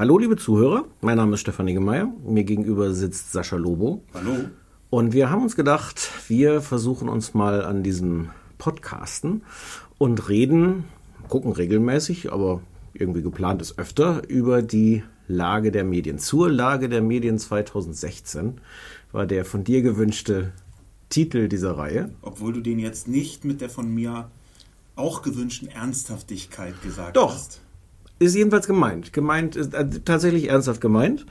Hallo, liebe Zuhörer. Mein Name ist Stefan Niggemeier. Mir gegenüber sitzt Sascha Lobo. Hallo. Und wir haben uns gedacht, wir versuchen uns mal an diesem Podcasten und reden, gucken regelmäßig, aber irgendwie geplant ist öfter, über die Lage der Medien. Zur Lage der Medien 2016 war der von dir gewünschte Titel dieser Reihe. Obwohl du den jetzt nicht mit der von mir auch gewünschten Ernsthaftigkeit gesagt Doch. hast. Ist jedenfalls gemeint. Gemeint ist äh, tatsächlich ernsthaft gemeint.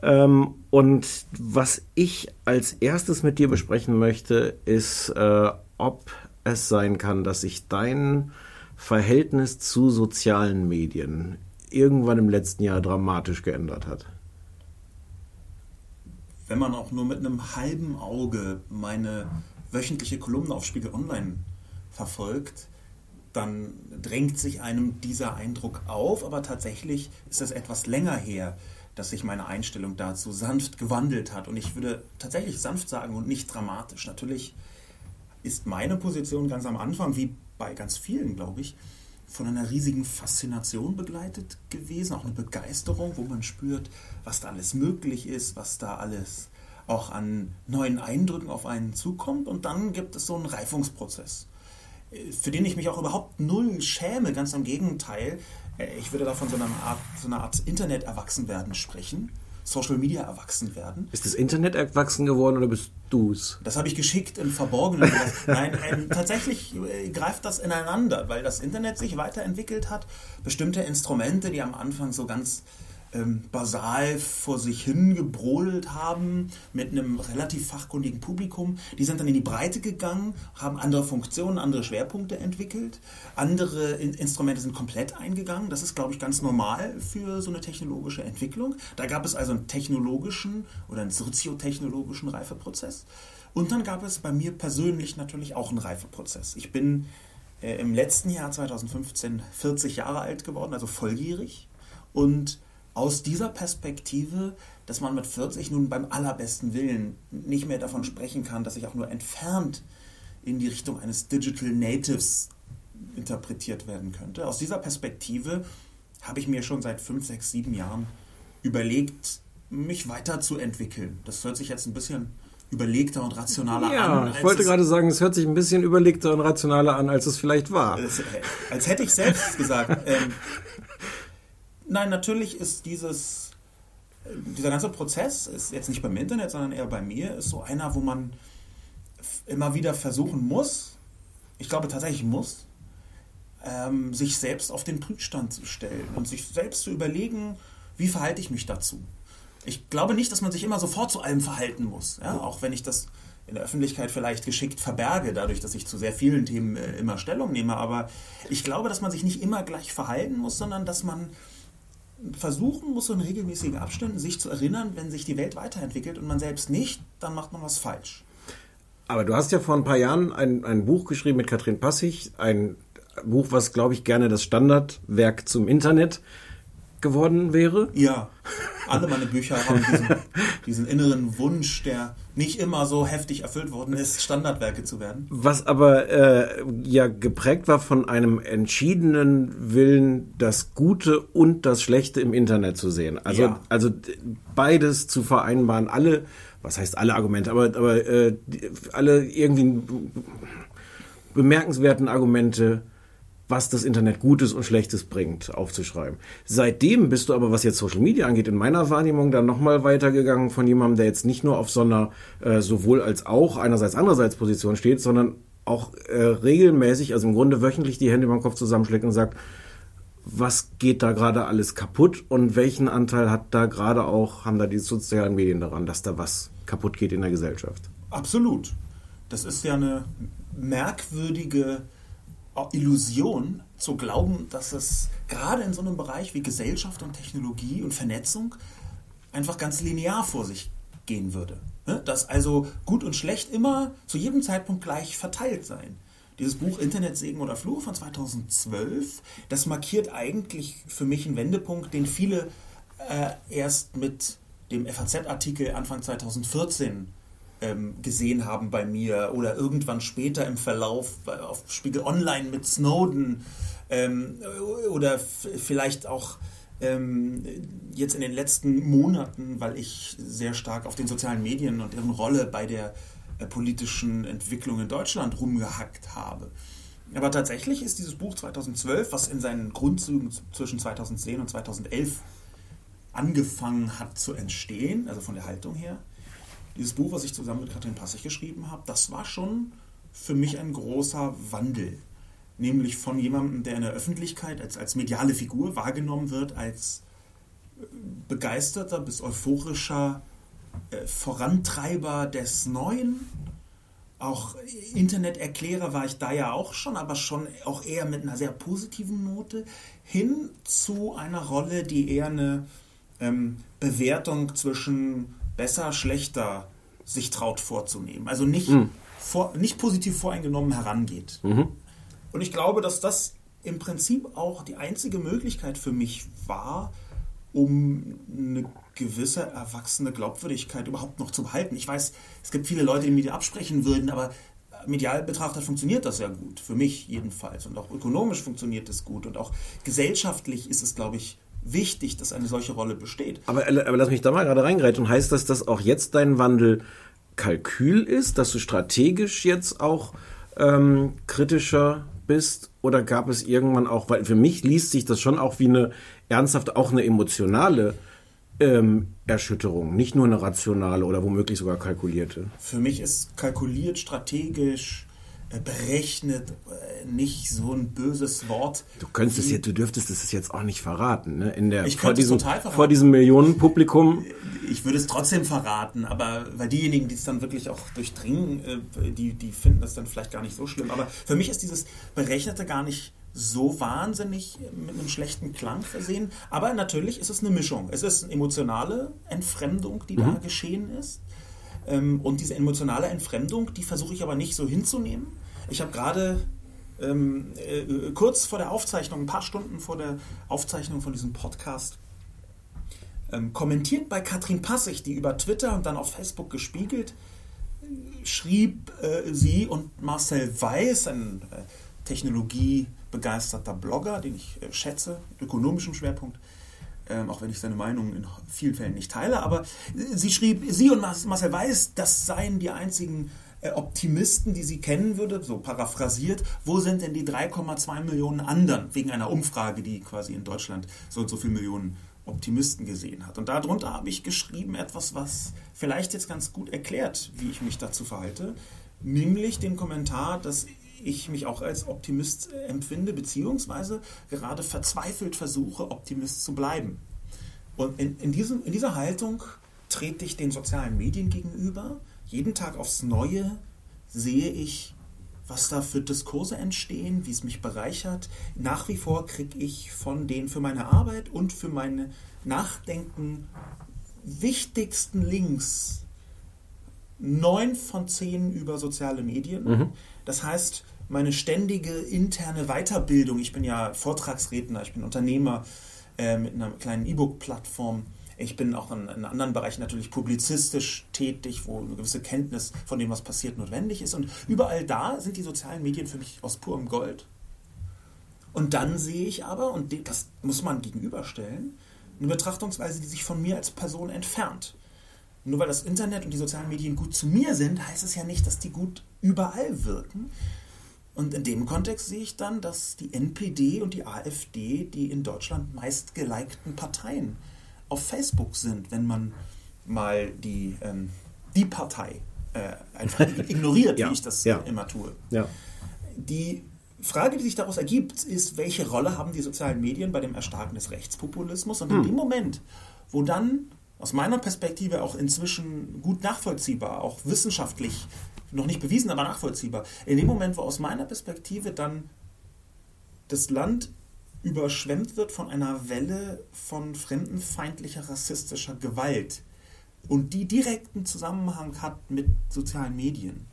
Ähm, und was ich als erstes mit dir besprechen möchte, ist, äh, ob es sein kann, dass sich dein Verhältnis zu sozialen Medien irgendwann im letzten Jahr dramatisch geändert hat. Wenn man auch nur mit einem halben Auge meine wöchentliche Kolumne auf Spiegel Online verfolgt, dann drängt sich einem dieser Eindruck auf, aber tatsächlich ist es etwas länger her, dass sich meine Einstellung dazu sanft gewandelt hat. Und ich würde tatsächlich sanft sagen und nicht dramatisch. Natürlich ist meine Position ganz am Anfang, wie bei ganz vielen, glaube ich, von einer riesigen Faszination begleitet gewesen, auch eine Begeisterung, wo man spürt, was da alles möglich ist, was da alles auch an neuen Eindrücken auf einen zukommt. Und dann gibt es so einen Reifungsprozess für den ich mich auch überhaupt null schäme, ganz im Gegenteil. Äh, ich würde da von so einer Art, so einer Art Internet-Erwachsenwerden sprechen. Social Media erwachsen werden. Ist das Internet erwachsen geworden oder bist du's? Das habe ich geschickt im Verborgenen. Nein, ähm, tatsächlich äh, greift das ineinander, weil das Internet sich weiterentwickelt hat. Bestimmte Instrumente, die am Anfang so ganz ähm, basal vor sich hin gebrodelt haben mit einem relativ fachkundigen Publikum. Die sind dann in die Breite gegangen, haben andere Funktionen, andere Schwerpunkte entwickelt. Andere in Instrumente sind komplett eingegangen. Das ist, glaube ich, ganz normal für so eine technologische Entwicklung. Da gab es also einen technologischen oder einen soziotechnologischen Reifeprozess. Und dann gab es bei mir persönlich natürlich auch einen Reifeprozess. Ich bin äh, im letzten Jahr 2015 40 Jahre alt geworden, also volljährig. Und aus dieser Perspektive, dass man mit 40 nun beim allerbesten Willen nicht mehr davon sprechen kann, dass ich auch nur entfernt in die Richtung eines Digital Natives interpretiert werden könnte. Aus dieser Perspektive habe ich mir schon seit 5, 6, 7 Jahren überlegt, mich weiterzuentwickeln. Das hört sich jetzt ein bisschen überlegter und rationaler ja, an. Ja, ich wollte gerade sagen, es hört sich ein bisschen überlegter und rationaler an, als es vielleicht war. Als, äh, als hätte ich selbst gesagt. Ähm, Nein, natürlich ist dieses, dieser ganze Prozess, ist jetzt nicht beim Internet, sondern eher bei mir, ist so einer, wo man immer wieder versuchen muss, ich glaube tatsächlich muss, ähm, sich selbst auf den Prüfstand zu stellen und sich selbst zu überlegen, wie verhalte ich mich dazu. Ich glaube nicht, dass man sich immer sofort zu allem verhalten muss, ja? auch wenn ich das in der Öffentlichkeit vielleicht geschickt verberge, dadurch, dass ich zu sehr vielen Themen äh, immer Stellung nehme. Aber ich glaube, dass man sich nicht immer gleich verhalten muss, sondern dass man versuchen muss, so in regelmäßigen Abständen sich zu erinnern, wenn sich die Welt weiterentwickelt und man selbst nicht, dann macht man was falsch. Aber du hast ja vor ein paar Jahren ein, ein Buch geschrieben mit Katrin Passig, ein Buch, was, glaube ich, gerne das Standardwerk zum Internet geworden wäre. Ja, alle meine Bücher haben diesen, diesen, inneren Wunsch, der nicht immer so heftig erfüllt worden ist, Standardwerke zu werden. Was aber äh, ja geprägt war von einem entschiedenen Willen, das Gute und das Schlechte im Internet zu sehen. Also, ja. also beides zu vereinbaren, alle, was heißt alle Argumente, aber, aber äh, alle irgendwie bemerkenswerten Argumente was das Internet Gutes und Schlechtes bringt, aufzuschreiben. Seitdem bist du aber, was jetzt Social Media angeht, in meiner Wahrnehmung dann nochmal weitergegangen von jemandem, der jetzt nicht nur auf so einer äh, sowohl als auch einerseits andererseits Position steht, sondern auch äh, regelmäßig, also im Grunde wöchentlich die Hände über den Kopf zusammenschlägt und sagt, was geht da gerade alles kaputt und welchen Anteil hat da gerade auch, haben da die sozialen Medien daran, dass da was kaputt geht in der Gesellschaft? Absolut. Das ist ja eine merkwürdige Illusion zu glauben, dass es gerade in so einem Bereich wie Gesellschaft und Technologie und Vernetzung einfach ganz linear vor sich gehen würde. Ne? Dass also gut und schlecht immer zu jedem Zeitpunkt gleich verteilt seien. Dieses Buch Internet, Segen oder Fluch von 2012, das markiert eigentlich für mich einen Wendepunkt, den viele äh, erst mit dem FAZ-Artikel Anfang 2014 ähm, gesehen haben bei mir oder irgendwann später im Verlauf auf Spiegel Online mit Snowden ähm, oder vielleicht auch ähm, jetzt in den letzten Monaten, weil ich sehr stark auf den sozialen Medien und deren Rolle bei der äh, politischen Entwicklung in Deutschland rumgehackt habe. Aber tatsächlich ist dieses Buch 2012, was in seinen Grundzügen zwischen 2010 und 2011 angefangen hat zu entstehen, also von der Haltung her, dieses Buch, was ich zusammen mit Katrin Passig geschrieben habe, das war schon für mich ein großer Wandel. Nämlich von jemandem, der in der Öffentlichkeit als, als mediale Figur wahrgenommen wird, als begeisterter bis euphorischer äh, Vorantreiber des Neuen. Auch Interneterklärer war ich da ja auch schon, aber schon auch eher mit einer sehr positiven Note, hin zu einer Rolle, die eher eine ähm, Bewertung zwischen besser, schlechter sich traut vorzunehmen. Also nicht, mhm. vor, nicht positiv voreingenommen herangeht. Mhm. Und ich glaube, dass das im Prinzip auch die einzige Möglichkeit für mich war, um eine gewisse erwachsene Glaubwürdigkeit überhaupt noch zu behalten. Ich weiß, es gibt viele Leute, die mir die absprechen würden, aber medial betrachtet funktioniert das ja gut, für mich jedenfalls. Und auch ökonomisch funktioniert es gut und auch gesellschaftlich ist es, glaube ich, wichtig, dass eine solche Rolle besteht. Aber, aber lass mich da mal gerade reingreifen. Heißt das, dass auch jetzt dein Wandel Kalkül ist, dass du strategisch jetzt auch ähm, kritischer bist? Oder gab es irgendwann auch, weil für mich liest sich das schon auch wie eine ernsthaft, auch eine emotionale ähm, Erschütterung, nicht nur eine rationale oder womöglich sogar kalkulierte. Für mich ist kalkuliert, strategisch, äh, berechnet, äh, nicht so ein böses Wort. Du könntest es jetzt, du dürftest es jetzt auch nicht verraten, ne? In der, ich vor diesem, total verraten. vor diesem Millionenpublikum. Ich würde es trotzdem verraten, aber weil diejenigen, die es dann wirklich auch durchdringen, äh, die, die finden das dann vielleicht gar nicht so schlimm. Aber für mich ist dieses Berechnete gar nicht so wahnsinnig mit einem schlechten Klang versehen. Aber natürlich ist es eine Mischung. Es ist eine emotionale Entfremdung, die mhm. da geschehen ist. Ähm, und diese emotionale Entfremdung, die versuche ich aber nicht so hinzunehmen. Ich habe gerade ähm, äh, kurz vor der Aufzeichnung, ein paar Stunden vor der Aufzeichnung von diesem Podcast, ähm, kommentiert bei Katrin Passig, die über Twitter und dann auf Facebook gespiegelt schrieb äh, sie und Marcel Weiß, ein äh, technologiebegeisterter Blogger, den ich äh, schätze, mit ökonomischem Schwerpunkt, ähm, auch wenn ich seine Meinung in vielen Fällen nicht teile, aber sie schrieb, sie und Marcel Weiß, das seien die einzigen äh, Optimisten, die sie kennen würde, so paraphrasiert, wo sind denn die 3,2 Millionen anderen, wegen einer Umfrage, die quasi in Deutschland so und so viele Millionen Optimisten gesehen hat. Und darunter habe ich geschrieben etwas, was vielleicht jetzt ganz gut erklärt, wie ich mich dazu verhalte, nämlich den Kommentar, dass ich mich auch als Optimist äh, empfinde, beziehungsweise gerade verzweifelt versuche, Optimist zu bleiben. Und in, in, diesem, in dieser Haltung trete ich den sozialen Medien gegenüber. Jeden Tag aufs Neue sehe ich, was da für Diskurse entstehen, wie es mich bereichert. Nach wie vor kriege ich von den für meine Arbeit und für meine Nachdenken wichtigsten Links neun von zehn über soziale Medien. Mhm. Das heißt, meine ständige interne Weiterbildung, ich bin ja Vortragsredner, ich bin Unternehmer äh, mit einer kleinen E-Book-Plattform, ich bin auch in, in, anderen Bereichen natürlich publizistisch tätig, wo eine gewisse Kenntnis von dem, was passiert, notwendig ist. Und überall da sind die sozialen Medien für mich aus purem Gold. Und dann sehe ich aber, und das muss man gegenüberstellen, eine Betrachtungsweise, die sich von mir als Person entfernt. Nur weil das Internet und die sozialen Medien gut zu mir sind, heißt es ja nicht, dass die gut überall wirken. Und in dem Kontext sehe ich dann, dass die NPD und die AfD die in Deutschland meist gelikten Parteien auf Facebook sind, wenn man mal die, ähm, die Partei äh, einfach ignoriert, ja, wie ich das ja. immer tue. Ja. Die Frage, die sich daraus ergibt, ist, welche Rolle haben die sozialen Medien bei dem Erstarken des Rechtspopulismus? Und in hm. dem Moment, wo dann aus meiner Perspektive auch inzwischen gut nachvollziehbar, auch wissenschaftlich noch nicht bewiesen, aber nachvollziehbar. In dem Moment, wo aus meiner Perspektive dann das Land überschwemmt wird von einer Welle von fremdenfeindlicher, rassistischer Gewalt und die direkten Zusammenhang hat mit sozialen Medien,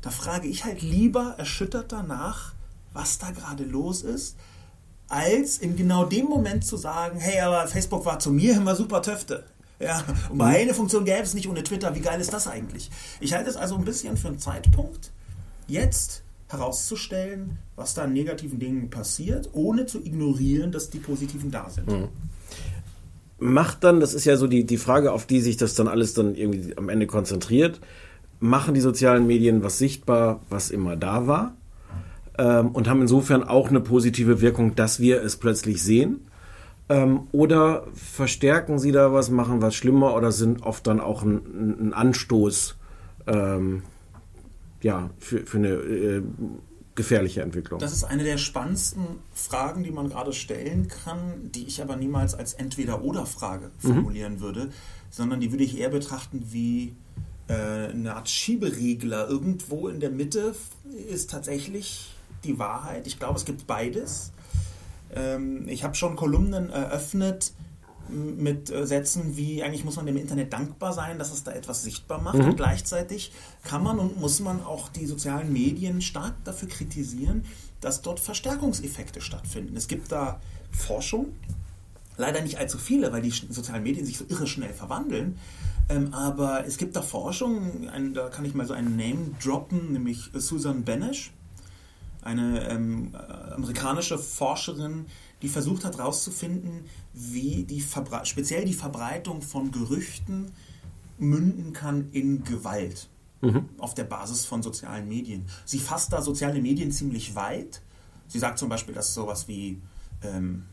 da frage ich halt lieber erschüttert danach, was da gerade los ist, als in genau dem Moment zu sagen, hey, aber Facebook war zu mir immer super Töfte. Ja, und eine Funktion gäbe es nicht ohne Twitter. Wie geil ist das eigentlich? Ich halte es also ein bisschen für einen Zeitpunkt, jetzt herauszustellen, was da an negativen Dingen passiert, ohne zu ignorieren, dass die positiven da sind. Mhm. macht dann, das ist ja so die, die Frage, auf die sich das dann alles dann irgendwie am Ende konzentriert, machen die sozialen Medien was sichtbar, was immer da war ähm, und haben insofern auch eine positive Wirkung, dass wir es plötzlich sehen. Ähm, oder verstärken sie da was, machen was schlimmer oder sind oft dann auch ein, ein Anstoß ähm, ja, für, für eine äh, gefährliche Entwicklung? Das ist eine der spannendsten Fragen, die man gerade stellen kann, die ich aber niemals als Entweder-Oder-Frage mhm. formulieren mhm. würde, sondern die würde ich eher betrachten wie äh, eine Art Schieberegler. Irgendwo in der Mitte ist tatsächlich die Wahrheit. Ich glaube, es gibt beides. Ähm, ich habe schon Kolumnen eröffnet mit äh, Sätzen wie, eigentlich muss man dem Internet dankbar sein, dass es da etwas sichtbar macht. Mhm. Und gleichzeitig kann man und muss man auch die sozialen Medien stark dafür kritisieren, dass dort Verstärkungseffekte stattfinden. Es gibt da Forschung, leider nicht allzu viele, weil die sozialen Medien sich so irre schnell verwandeln. Ähm, aber es gibt da Forschung, ein, da kann ich mal so einen Name droppen, nämlich Susan Benesch, eine ähm, amerikanische Forscherin, die versucht hat herauszufinden, wie die Verbre speziell die Verbreitung von Gerüchten münden kann in Gewalt mhm. auf der Basis von sozialen Medien. Sie fasst da soziale Medien ziemlich weit. Sie sagt zum Beispiel, dass sowas wie ähm,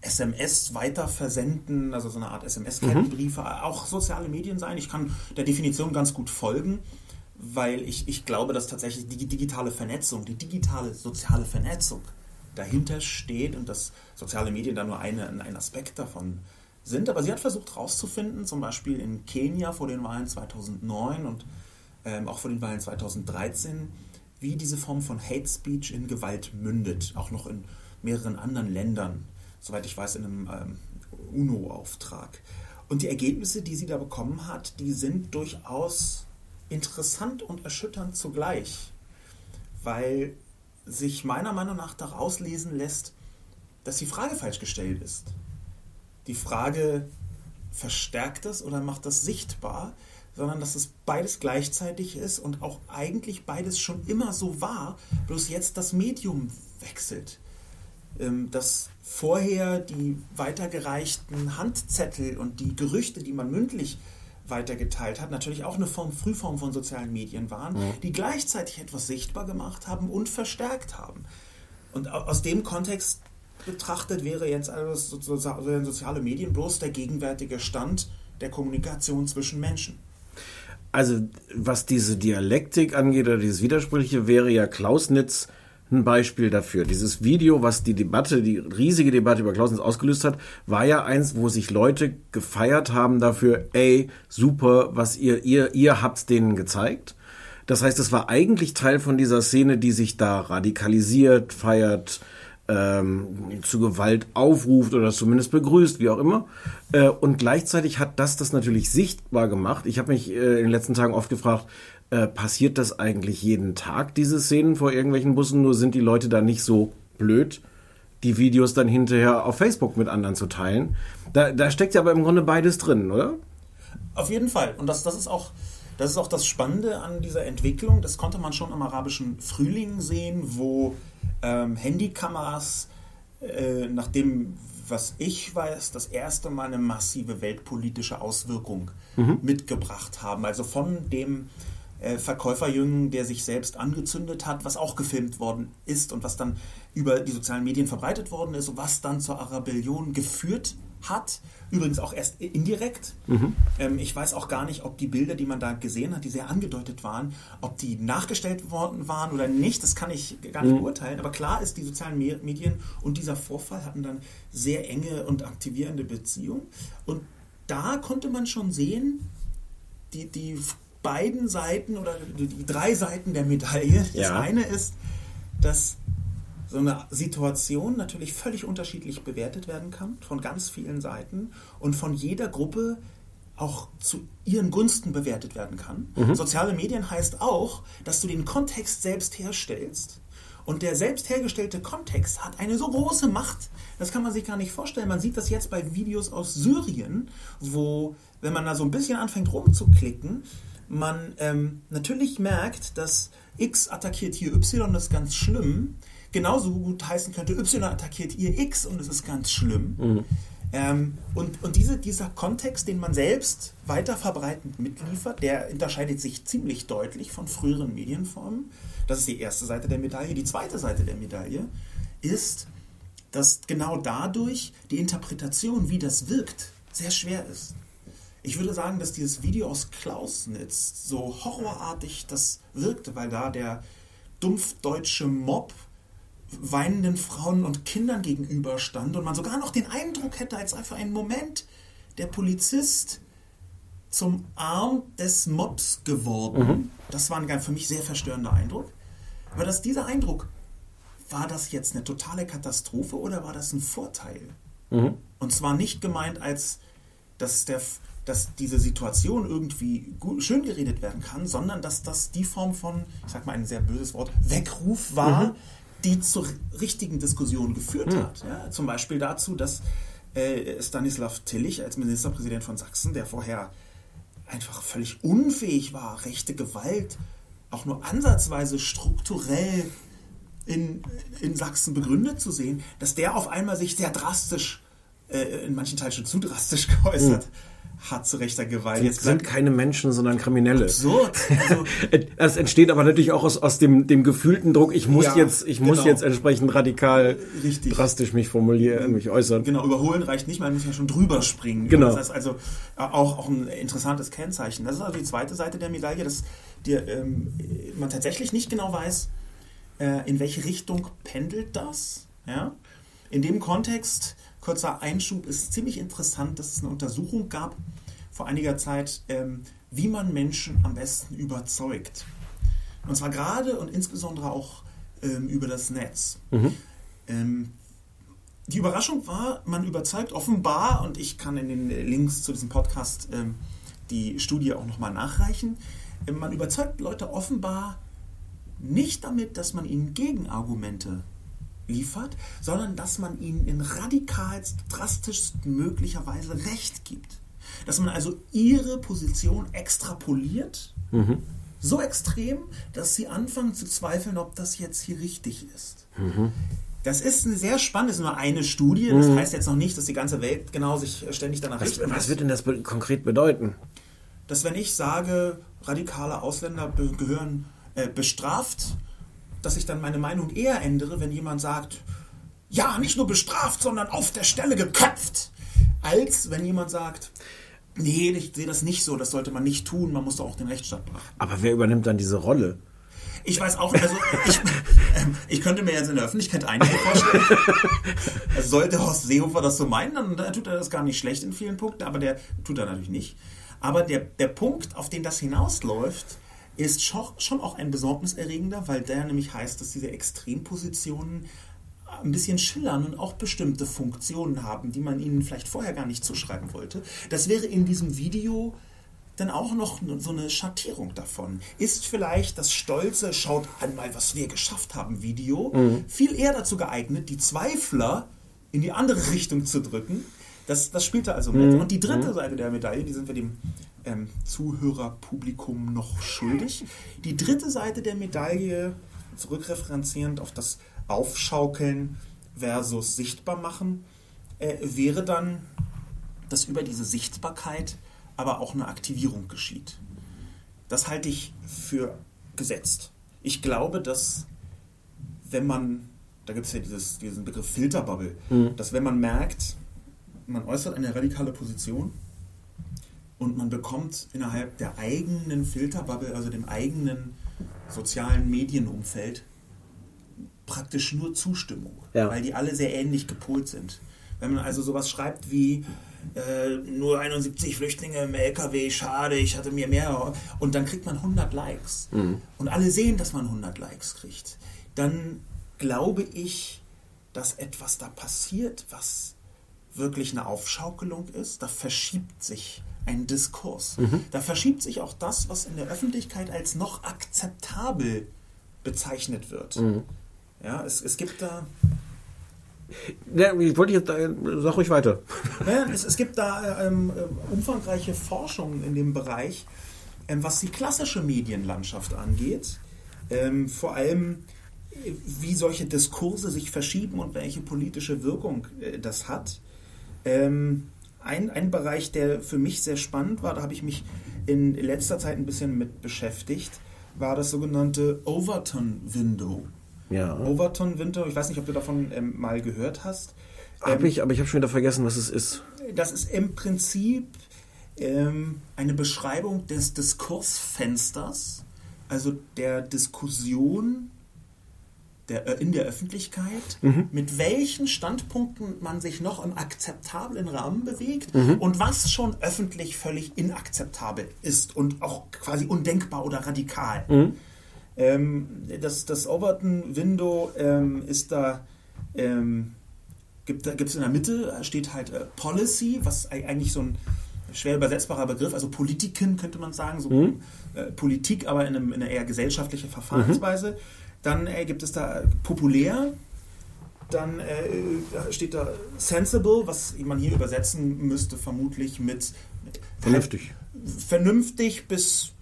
SMS weiterversenden, also so eine Art SMS-Kettenbriefe, mhm. auch soziale Medien sein. Ich kann der Definition ganz gut folgen, weil ich, ich glaube, dass tatsächlich die digitale Vernetzung, die digitale soziale Vernetzung dahinter steht und dass soziale Medien da nur eine, ein Aspekt davon sind. Aber sie hat versucht herauszufinden, zum Beispiel in Kenia vor den Wahlen 2009 und ähm, auch vor den Wahlen 2013, wie diese Form von Hate Speech in Gewalt mündet, auch noch in mehreren anderen Ländern, soweit ich weiß, in einem ähm, UNO-Auftrag. Und die Ergebnisse, die sie da bekommen hat, die sind durchaus interessant und erschütternd zugleich, weil sich meiner Meinung nach daraus lesen lässt, dass die Frage falsch gestellt ist. Die Frage verstärkt das oder macht das sichtbar, sondern dass es beides gleichzeitig ist und auch eigentlich beides schon immer so war, bloß jetzt das Medium wechselt. Ähm, dass vorher die weitergereichten Handzettel und die Gerüchte, die man mündlich weitergeteilt hat, natürlich auch eine Form, Frühform von sozialen Medien waren, ja. die gleichzeitig etwas sichtbar gemacht haben und verstärkt haben. Und aus dem Kontext betrachtet wäre jetzt alles soziale Medien bloß der gegenwärtige Stand der Kommunikation zwischen Menschen. Also was diese Dialektik angeht oder dieses Widersprüchliche, wäre ja Klausnitz ein Beispiel dafür. Dieses Video, was die Debatte, die riesige Debatte über Klausens ausgelöst hat, war ja eins, wo sich Leute gefeiert haben dafür, ey, super, was ihr, ihr, ihr habt denen gezeigt. Das heißt, es war eigentlich Teil von dieser Szene, die sich da radikalisiert, feiert, ähm, zu Gewalt aufruft oder zumindest begrüßt, wie auch immer. Äh, und gleichzeitig hat das das natürlich sichtbar gemacht. Ich habe mich äh, in den letzten Tagen oft gefragt, äh, passiert das eigentlich jeden Tag, diese Szenen vor irgendwelchen Bussen? Nur sind die Leute da nicht so blöd, die Videos dann hinterher auf Facebook mit anderen zu teilen. Da, da steckt ja aber im Grunde beides drin, oder? Auf jeden Fall. Und das, das, ist auch, das ist auch das Spannende an dieser Entwicklung. Das konnte man schon im arabischen Frühling sehen, wo ähm, Handykameras äh, nach dem, was ich weiß, das erste Mal eine massive weltpolitische Auswirkung mhm. mitgebracht haben. Also von dem äh, Verkäuferjungen, der sich selbst angezündet hat, was auch gefilmt worden ist und was dann über die sozialen Medien verbreitet worden ist und was dann zur Arabellion geführt hat. Übrigens auch erst indirekt. Mhm. Ähm, ich weiß auch gar nicht, ob die Bilder, die man da gesehen hat, die sehr angedeutet waren, ob die nachgestellt worden waren oder nicht. Das kann ich gar nicht mhm. beurteilen. Aber klar ist, die sozialen Medien und dieser Vorfall hatten dann sehr enge und aktivierende Beziehungen. Und da konnte man schon sehen, die, die beiden Seiten oder die drei Seiten der Medaille. Das ja. eine ist, dass so eine Situation natürlich völlig unterschiedlich bewertet werden kann von ganz vielen Seiten und von jeder Gruppe auch zu ihren Gunsten bewertet werden kann. Mhm. Soziale Medien heißt auch, dass du den Kontext selbst herstellst. Und der selbst hergestellte Kontext hat eine so große Macht, das kann man sich gar nicht vorstellen. Man sieht das jetzt bei Videos aus Syrien, wo, wenn man da so ein bisschen anfängt rumzuklicken, man ähm, natürlich merkt, dass X attackiert hier Y, das ist ganz schlimm. Genauso gut heißen könnte Y attackiert ihr X und es ist ganz schlimm. Mhm. Ähm, und und diese, dieser Kontext, den man selbst weiter verbreitend mitliefert, der unterscheidet sich ziemlich deutlich von früheren Medienformen. Das ist die erste Seite der Medaille. Die zweite Seite der Medaille ist, dass genau dadurch die Interpretation, wie das wirkt, sehr schwer ist. Ich würde sagen, dass dieses Video aus Klausnitz so horrorartig das wirkte, weil da der dumpfdeutsche Mob weinenden Frauen und Kindern gegenüberstand und man sogar noch den Eindruck hätte, als sei für einen Moment der Polizist zum Arm des Mobs geworden. Mhm. Das war ein für mich sehr verstörender Eindruck. Aber dass dieser Eindruck, war das jetzt eine totale Katastrophe oder war das ein Vorteil? Mhm. Und zwar nicht gemeint als, dass, der, dass diese Situation irgendwie gut, schön geredet werden kann, sondern dass das die Form von, ich sag mal ein sehr böses Wort, Weckruf war, mhm die zur richtigen Diskussion geführt hm. hat. Ja, zum Beispiel dazu, dass äh, Stanislav Tillich als Ministerpräsident von Sachsen, der vorher einfach völlig unfähig war, rechte Gewalt auch nur ansatzweise strukturell in, in Sachsen begründet zu sehen, dass der auf einmal sich sehr drastisch, äh, in manchen Teilen schon zu drastisch geäußert hm hat zu rechter Gewalt. Jetzt sind keine Menschen, sondern Kriminelle. Absurd. Also, das entsteht aber natürlich auch aus, aus dem, dem gefühlten Druck, ich muss ja, jetzt, ich genau. muss jetzt entsprechend radikal Richtig. drastisch mich formulieren, mich äußern. Genau, überholen reicht nicht, man muss ja schon drüber springen. Genau. Das heißt also äh, auch, auch ein interessantes Kennzeichen. Das ist also die zweite Seite der Medaille, dass dir, ähm, man tatsächlich nicht genau weiß, äh, in welche Richtung pendelt das. Ja? In dem Kontext kurzer Einschub, ist ziemlich interessant, dass es eine Untersuchung gab vor einiger Zeit, ähm, wie man Menschen am besten überzeugt. Und zwar gerade und insbesondere auch ähm, über das Netz. Mhm. Ähm, die Überraschung war, man überzeugt offenbar, und ich kann in den Links zu diesem Podcast die Studie auch nochmal nachreichen, man überzeugt Leute offenbar nicht damit, dass man ihnen Gegenargumente liefert, sondern dass man ihnen in radikalst, drastischst möglicher Weise Recht gibt. Dass man also ihre Position extrapoliert, mhm. so extrem, dass sie anfangen zu zweifeln, ob das jetzt hier richtig ist. Mhm. Das ist eine sehr spannend, das ist nur eine Studie, das mhm. heißt jetzt noch nicht, dass die ganze Welt genau sich ständig danach was, richtet. Was wird denn das konkret bedeuten? Dass wenn ich sage, radikale Ausländer gehören äh, bestraft, dass ich dann meine Meinung eher ändere, wenn jemand sagt, ja, nicht nur bestraft, sondern auf der Stelle geköpft, als wenn jemand sagt, nee, ich sehe das nicht so, das sollte man nicht tun, man muss doch auch den Rechtsstaat beachten. Aber wer übernimmt dann diese Rolle? Ich weiß auch, also ich, äh, ich könnte mir jetzt in der Öffentlichkeit einige vorstellen. Also sollte Horst Seehofer das so meinen, dann tut er das gar nicht schlecht in vielen Punkten, aber der tut er natürlich nicht. Aber der, der Punkt, auf den das hinausläuft, ist schon auch ein besorgniserregender, weil der nämlich heißt, dass diese Extrempositionen ein bisschen schillern und auch bestimmte Funktionen haben, die man ihnen vielleicht vorher gar nicht zuschreiben wollte. Das wäre in diesem Video dann auch noch so eine Schattierung davon. Ist vielleicht das stolze, schaut einmal, was wir geschafft haben, Video, mhm. viel eher dazu geeignet, die Zweifler in die andere Richtung zu drücken. Das, das spielt da also mit. Mhm. Und die dritte mhm. Seite der Medaille, die sind wir dem ähm, Zuhörerpublikum noch schuldig. Die dritte Seite der Medaille, zurückreferenzierend auf das Aufschaukeln versus Sichtbarmachen, äh, wäre dann, dass über diese Sichtbarkeit aber auch eine Aktivierung geschieht. Das halte ich für gesetzt. Ich glaube, dass wenn man, da gibt es ja dieses, diesen Begriff Filterbubble, mhm. dass wenn man merkt, man äußert eine radikale Position, und man bekommt innerhalb der eigenen Filterbubble, also dem eigenen sozialen Medienumfeld, praktisch nur Zustimmung, ja. weil die alle sehr ähnlich gepolt sind. Wenn man also sowas schreibt wie äh, nur 71 Flüchtlinge im LKW, schade, ich hatte mir mehr, und dann kriegt man 100 Likes mhm. und alle sehen, dass man 100 Likes kriegt, dann glaube ich, dass etwas da passiert, was wirklich eine Aufschaukelung ist. Da verschiebt sich ein Diskurs. Mhm. Da verschiebt sich auch das, was in der Öffentlichkeit als noch akzeptabel bezeichnet wird. Mhm. Ja, es, es gibt da. Ja, ich wollte jetzt, äh, sag ruhig weiter. Ja, es, es gibt da ähm, äh, umfangreiche Forschung in dem Bereich, ähm, was die klassische Medienlandschaft angeht. Ähm, vor allem, wie solche Diskurse sich verschieben und welche politische Wirkung äh, das hat. Ähm, ein, ein Bereich, der für mich sehr spannend war, da habe ich mich in letzter Zeit ein bisschen mit beschäftigt, war das sogenannte Overton Window. Ja. Overton Window, ich weiß nicht, ob du davon ähm, mal gehört hast. Habe ich, aber ich habe schon wieder vergessen, was es ist. Das ist im Prinzip ähm, eine Beschreibung des Diskursfensters, also der Diskussion der, äh, in der Öffentlichkeit, mit welchen Standpunkten man sich noch im akzeptablen Rahmen bewegt und was schon öffentlich völlig inakzeptabel ist und auch quasi undenkbar oder radikal. Ähm, das, das Overton Window ähm, ist da, ähm, gibt es in der Mitte, steht halt äh, Policy, was ei- eigentlich so ein schwer übersetzbarer Begriff, also Politiken könnte man sagen, so äh, Politik, aber in, einem, in einer eher gesellschaftliche Verfahrensweise. Dann äh, gibt es da populär, dann äh, steht da sensible, was man hier übersetzen müsste, vermutlich mit, Vernünftig. vernünftig bis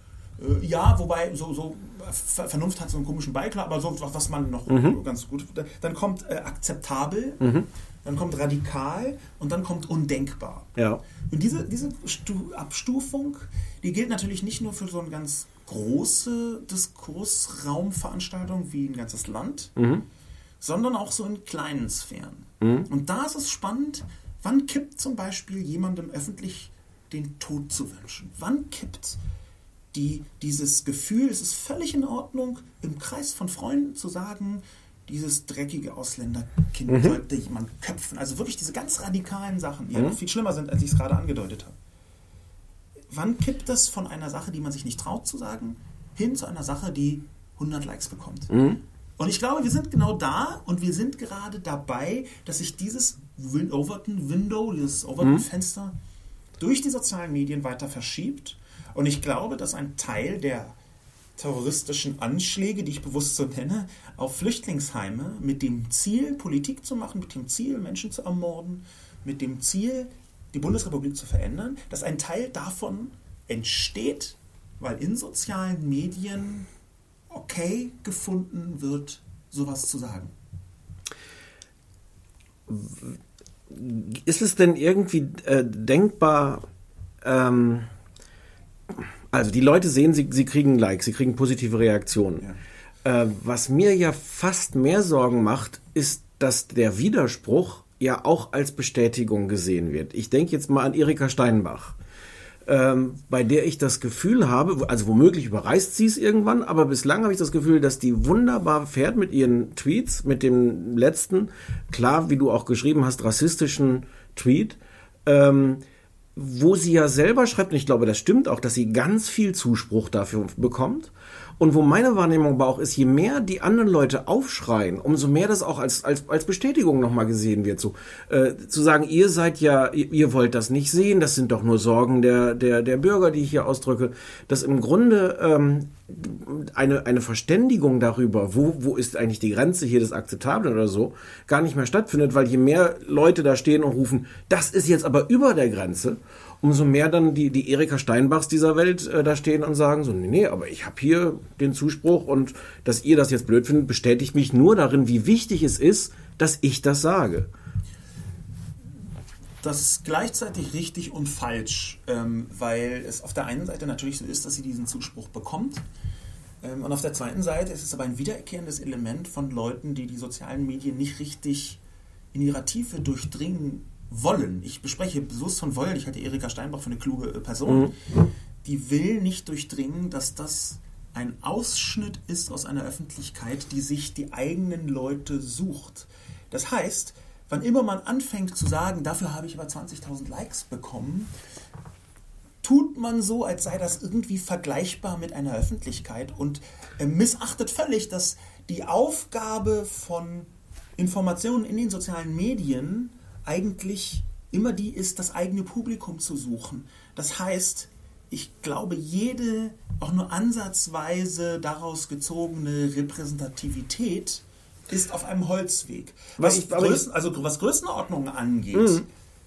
äh, ja, wobei so, so Ver Vernunft hat so einen komischen Beiklang, aber so was man noch ganz gut. Dann kommt äh, akzeptabel, dann kommt radikal und dann kommt undenkbar. Ja. Und diese, diese Stu Abstufung, die gilt natürlich nicht nur für so eine ganz große Diskursraumveranstaltung wie ein ganzes Land, sondern auch so in kleinen Sphären. Und da ist es spannend, wann kippt zum Beispiel jemandem öffentlich den Tod zu wünschen? Wann kippt die, dieses Gefühl, es ist völlig in Ordnung, im Kreis von Freunden zu sagen, dieses dreckige Ausländerkind sollte jemand köpfen. Also wirklich diese ganz radikalen Sachen, die ja noch viel schlimmer sind, als ich es gerade angedeutet habe. Wann kippt das von einer Sache, die man sich nicht traut zu sagen, hin zu einer Sache, die 100 Likes bekommt? Und ich glaube, wir sind genau da und wir sind gerade dabei, dass sich dieses Win Overton Window, dieses Overton Fenster durch die sozialen Medien weiter verschiebt. Und ich glaube, dass ein Teil der terroristischen Anschläge, die ich bewusst so nenne, auf Flüchtlingsheime mit dem Ziel, Politik zu machen, mit dem Ziel, Menschen zu ermorden, mit dem Ziel, die Bundesrepublik zu verändern, dass ein Teil davon entsteht, weil in sozialen Medien okay gefunden wird, sowas zu sagen. Ist es denn irgendwie äh, denkbar, ähm, also die Leute sehen, sie, sie kriegen Likes, sie kriegen positive Reaktionen. Äh, was mir ja fast mehr Sorgen macht, ist, dass der Widerspruch ja auch als Bestätigung gesehen wird. Ich denke jetzt mal an Erika Steinbach, ähm, bei der ich das Gefühl habe, also womöglich überreißt sie es irgendwann, aber bislang habe ich das Gefühl, dass die wunderbar fährt mit ihren Tweets, mit dem letzten, klar, wie du auch geschrieben hast, rassistischen Tweet, ähm, wo sie ja selber schreibt, und ich glaube, das stimmt auch, dass sie ganz viel Zuspruch dafür bekommt. Und wo meine Wahrnehmung aber auch ist, je mehr die anderen Leute aufschreien, umso mehr das auch als, als, als Bestätigung nochmal gesehen wird. So, äh, zu sagen, ihr seid ja, ihr, wollt das nicht sehen, das sind doch nur Sorgen der, der, der Bürger, die ich hier ausdrücke, dass im Grunde ähm, eine, eine Verständigung darüber, wo, wo ist eigentlich die Grenze hier des Akzeptablen oder so, gar nicht mehr stattfindet, weil je mehr Leute da stehen und rufen, das ist jetzt aber über der Grenze, umso mehr dann die, die Erika Steinbachs dieser Welt äh, da stehen und sagen so, nee, nee, aber ich habe hier den Zuspruch und dass ihr das jetzt blöd findet, bestätigt mich nur darin, wie wichtig es ist, dass ich das sage. Das ist gleichzeitig richtig und falsch, ähm, weil es auf der einen Seite natürlich so ist, dass sie diesen Zuspruch bekommt. Ähm, und auf der zweiten Seite ist es aber ein wiederkehrendes Element von Leuten, die die sozialen Medien nicht richtig in ihrer Tiefe durchdringen wollen. Ich bespreche bewusst von wollen, ich halte Erika Steinbach für eine kluge äh, Person. Die will nicht durchdringen, dass das ein Ausschnitt ist aus einer Öffentlichkeit, die sich die eigenen Leute sucht. Das heißt, wann immer man anfängt zu sagen, dafür habe ich aber 20.000 Likes bekommen, tut man so, als sei das irgendwie vergleichbar mit einer Öffentlichkeit und äh, missachtet völlig, dass die Aufgabe von Informationen in den sozialen Medien eigentlich immer die ist, das eigene Publikum zu suchen. Das heißt, ich glaube, jede auch nur ansatzweise daraus gezogene Repräsentativität ist auf einem Holzweg. Was, ich- Größen, also was Größenordnungen angeht,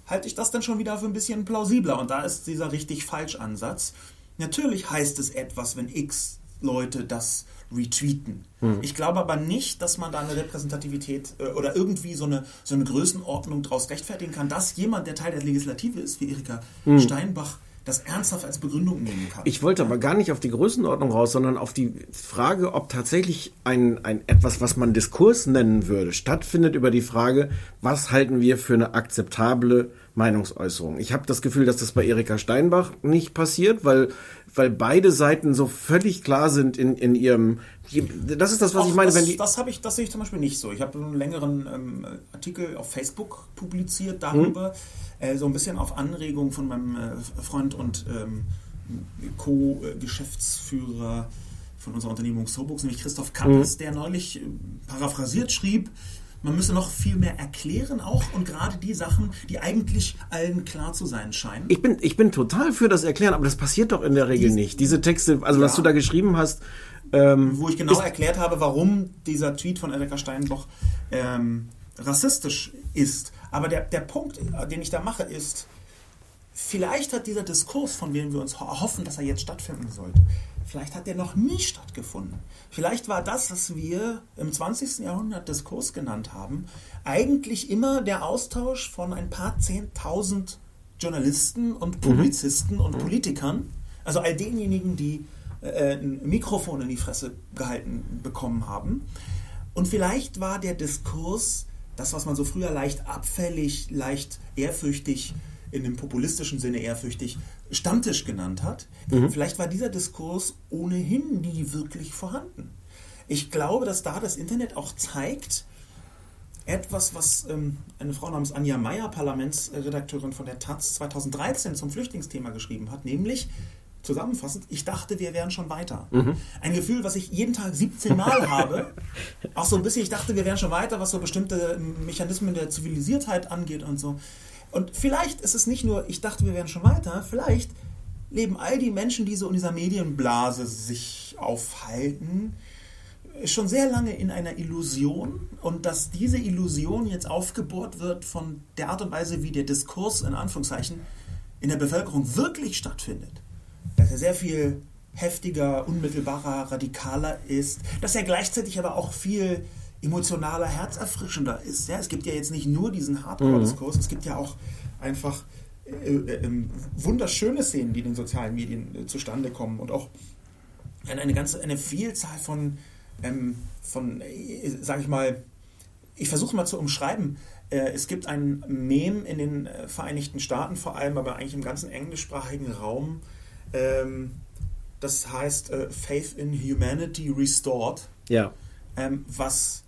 halte ich das dann schon wieder für ein bisschen plausibler. Und da ist dieser richtig falsch Ansatz. Natürlich heißt es etwas, wenn X Leute das retweeten. Mhm. Ich glaube aber nicht, dass man da eine Repräsentativität äh, oder irgendwie so eine, so eine Größenordnung daraus rechtfertigen kann, dass jemand, der Teil der Legislative ist, wie Erika mhm. Steinbach, das ernsthaft als Begründung nehmen kann. Ich wollte aber gar nicht auf die Größenordnung raus, sondern auf die Frage, ob tatsächlich ein, ein etwas, was man Diskurs nennen würde, stattfindet über die Frage, was halten wir für eine akzeptable Meinungsäußerung. Ich habe das Gefühl, dass das bei Erika Steinbach nicht passiert, weil weil beide Seiten so völlig klar sind in, in ihrem. Das ist das, was Auch ich meine, das, wenn die. Das habe ich, das sehe ich zum Beispiel nicht so. Ich habe einen längeren ähm, Artikel auf Facebook publiziert darüber, hm. äh, so ein bisschen auf Anregung von meinem äh, Freund und ähm, Co-Geschäftsführer von unserer Unternehmung Sobux, nämlich Christoph Kappes, hm. der neulich äh, paraphrasiert schrieb, man müsse noch viel mehr erklären auch und gerade die Sachen, die eigentlich allen klar zu sein scheinen. Ich bin, ich bin total für das Erklären, aber das passiert doch in der Regel Dies, nicht. Diese Texte, also ja. was du da geschrieben hast. Ähm, Wo ich genau erklärt habe, warum dieser Tweet von Erika Steinboch ähm, rassistisch ist. Aber der, der Punkt, den ich da mache, ist, vielleicht hat dieser Diskurs, von dem wir uns hoffen, dass er jetzt stattfinden sollte, Vielleicht hat der noch nie stattgefunden. Vielleicht war das, was wir im 20. Jahrhundert Diskurs genannt haben, eigentlich immer der Austausch von ein paar Zehntausend Journalisten und Publizisten mhm. und Politikern, also all denjenigen, die äh, ein Mikrofon in die Fresse gehalten bekommen haben. Und vielleicht war der Diskurs das, was man so früher leicht abfällig, leicht ehrfürchtig in dem populistischen Sinne ehrfürchtig Stammtisch genannt hat. Mhm. Vielleicht war dieser Diskurs ohnehin nie wirklich vorhanden. Ich glaube, dass da das Internet auch zeigt, etwas, was ähm, eine Frau namens Anja Meyer, Parlamentsredakteurin von der Taz, 2013 zum Flüchtlingsthema geschrieben hat, nämlich zusammenfassend, ich dachte, wir wären schon weiter. Mhm. Ein Gefühl, was ich jeden Tag 17 Mal habe. Auch so ein bisschen, ich dachte, wir wären schon weiter, was so bestimmte Mechanismen der Zivilisiertheit angeht und so. Und vielleicht ist es nicht nur, ich dachte, wir wären schon weiter, vielleicht leben all die Menschen, die so in dieser Medienblase sich aufhalten, schon sehr lange in einer Illusion und dass diese Illusion jetzt aufgebohrt wird von der Art und Weise, wie der Diskurs in Anführungszeichen in der Bevölkerung wirklich stattfindet. Dass er sehr viel heftiger, unmittelbarer, radikaler ist, dass er gleichzeitig aber auch viel emotionaler, herzerfrischender ist. Ja? Es gibt ja jetzt nicht nur diesen Hardcore-Diskurs, mhm. es gibt ja auch einfach äh, äh, ähm, wunderschöne Szenen, die in den sozialen Medien äh, zustande kommen und auch eine, ganze eine Vielzahl von, ähm, von äh, sage ich mal, ich versuche mal zu umschreiben. Äh, es gibt ein Meme in den äh, Vereinigten Staaten vor allem, aber eigentlich im ganzen englischsprachigen Raum. Ähm, das heißt Faith in Humanity Restored. Ja. Ähm, was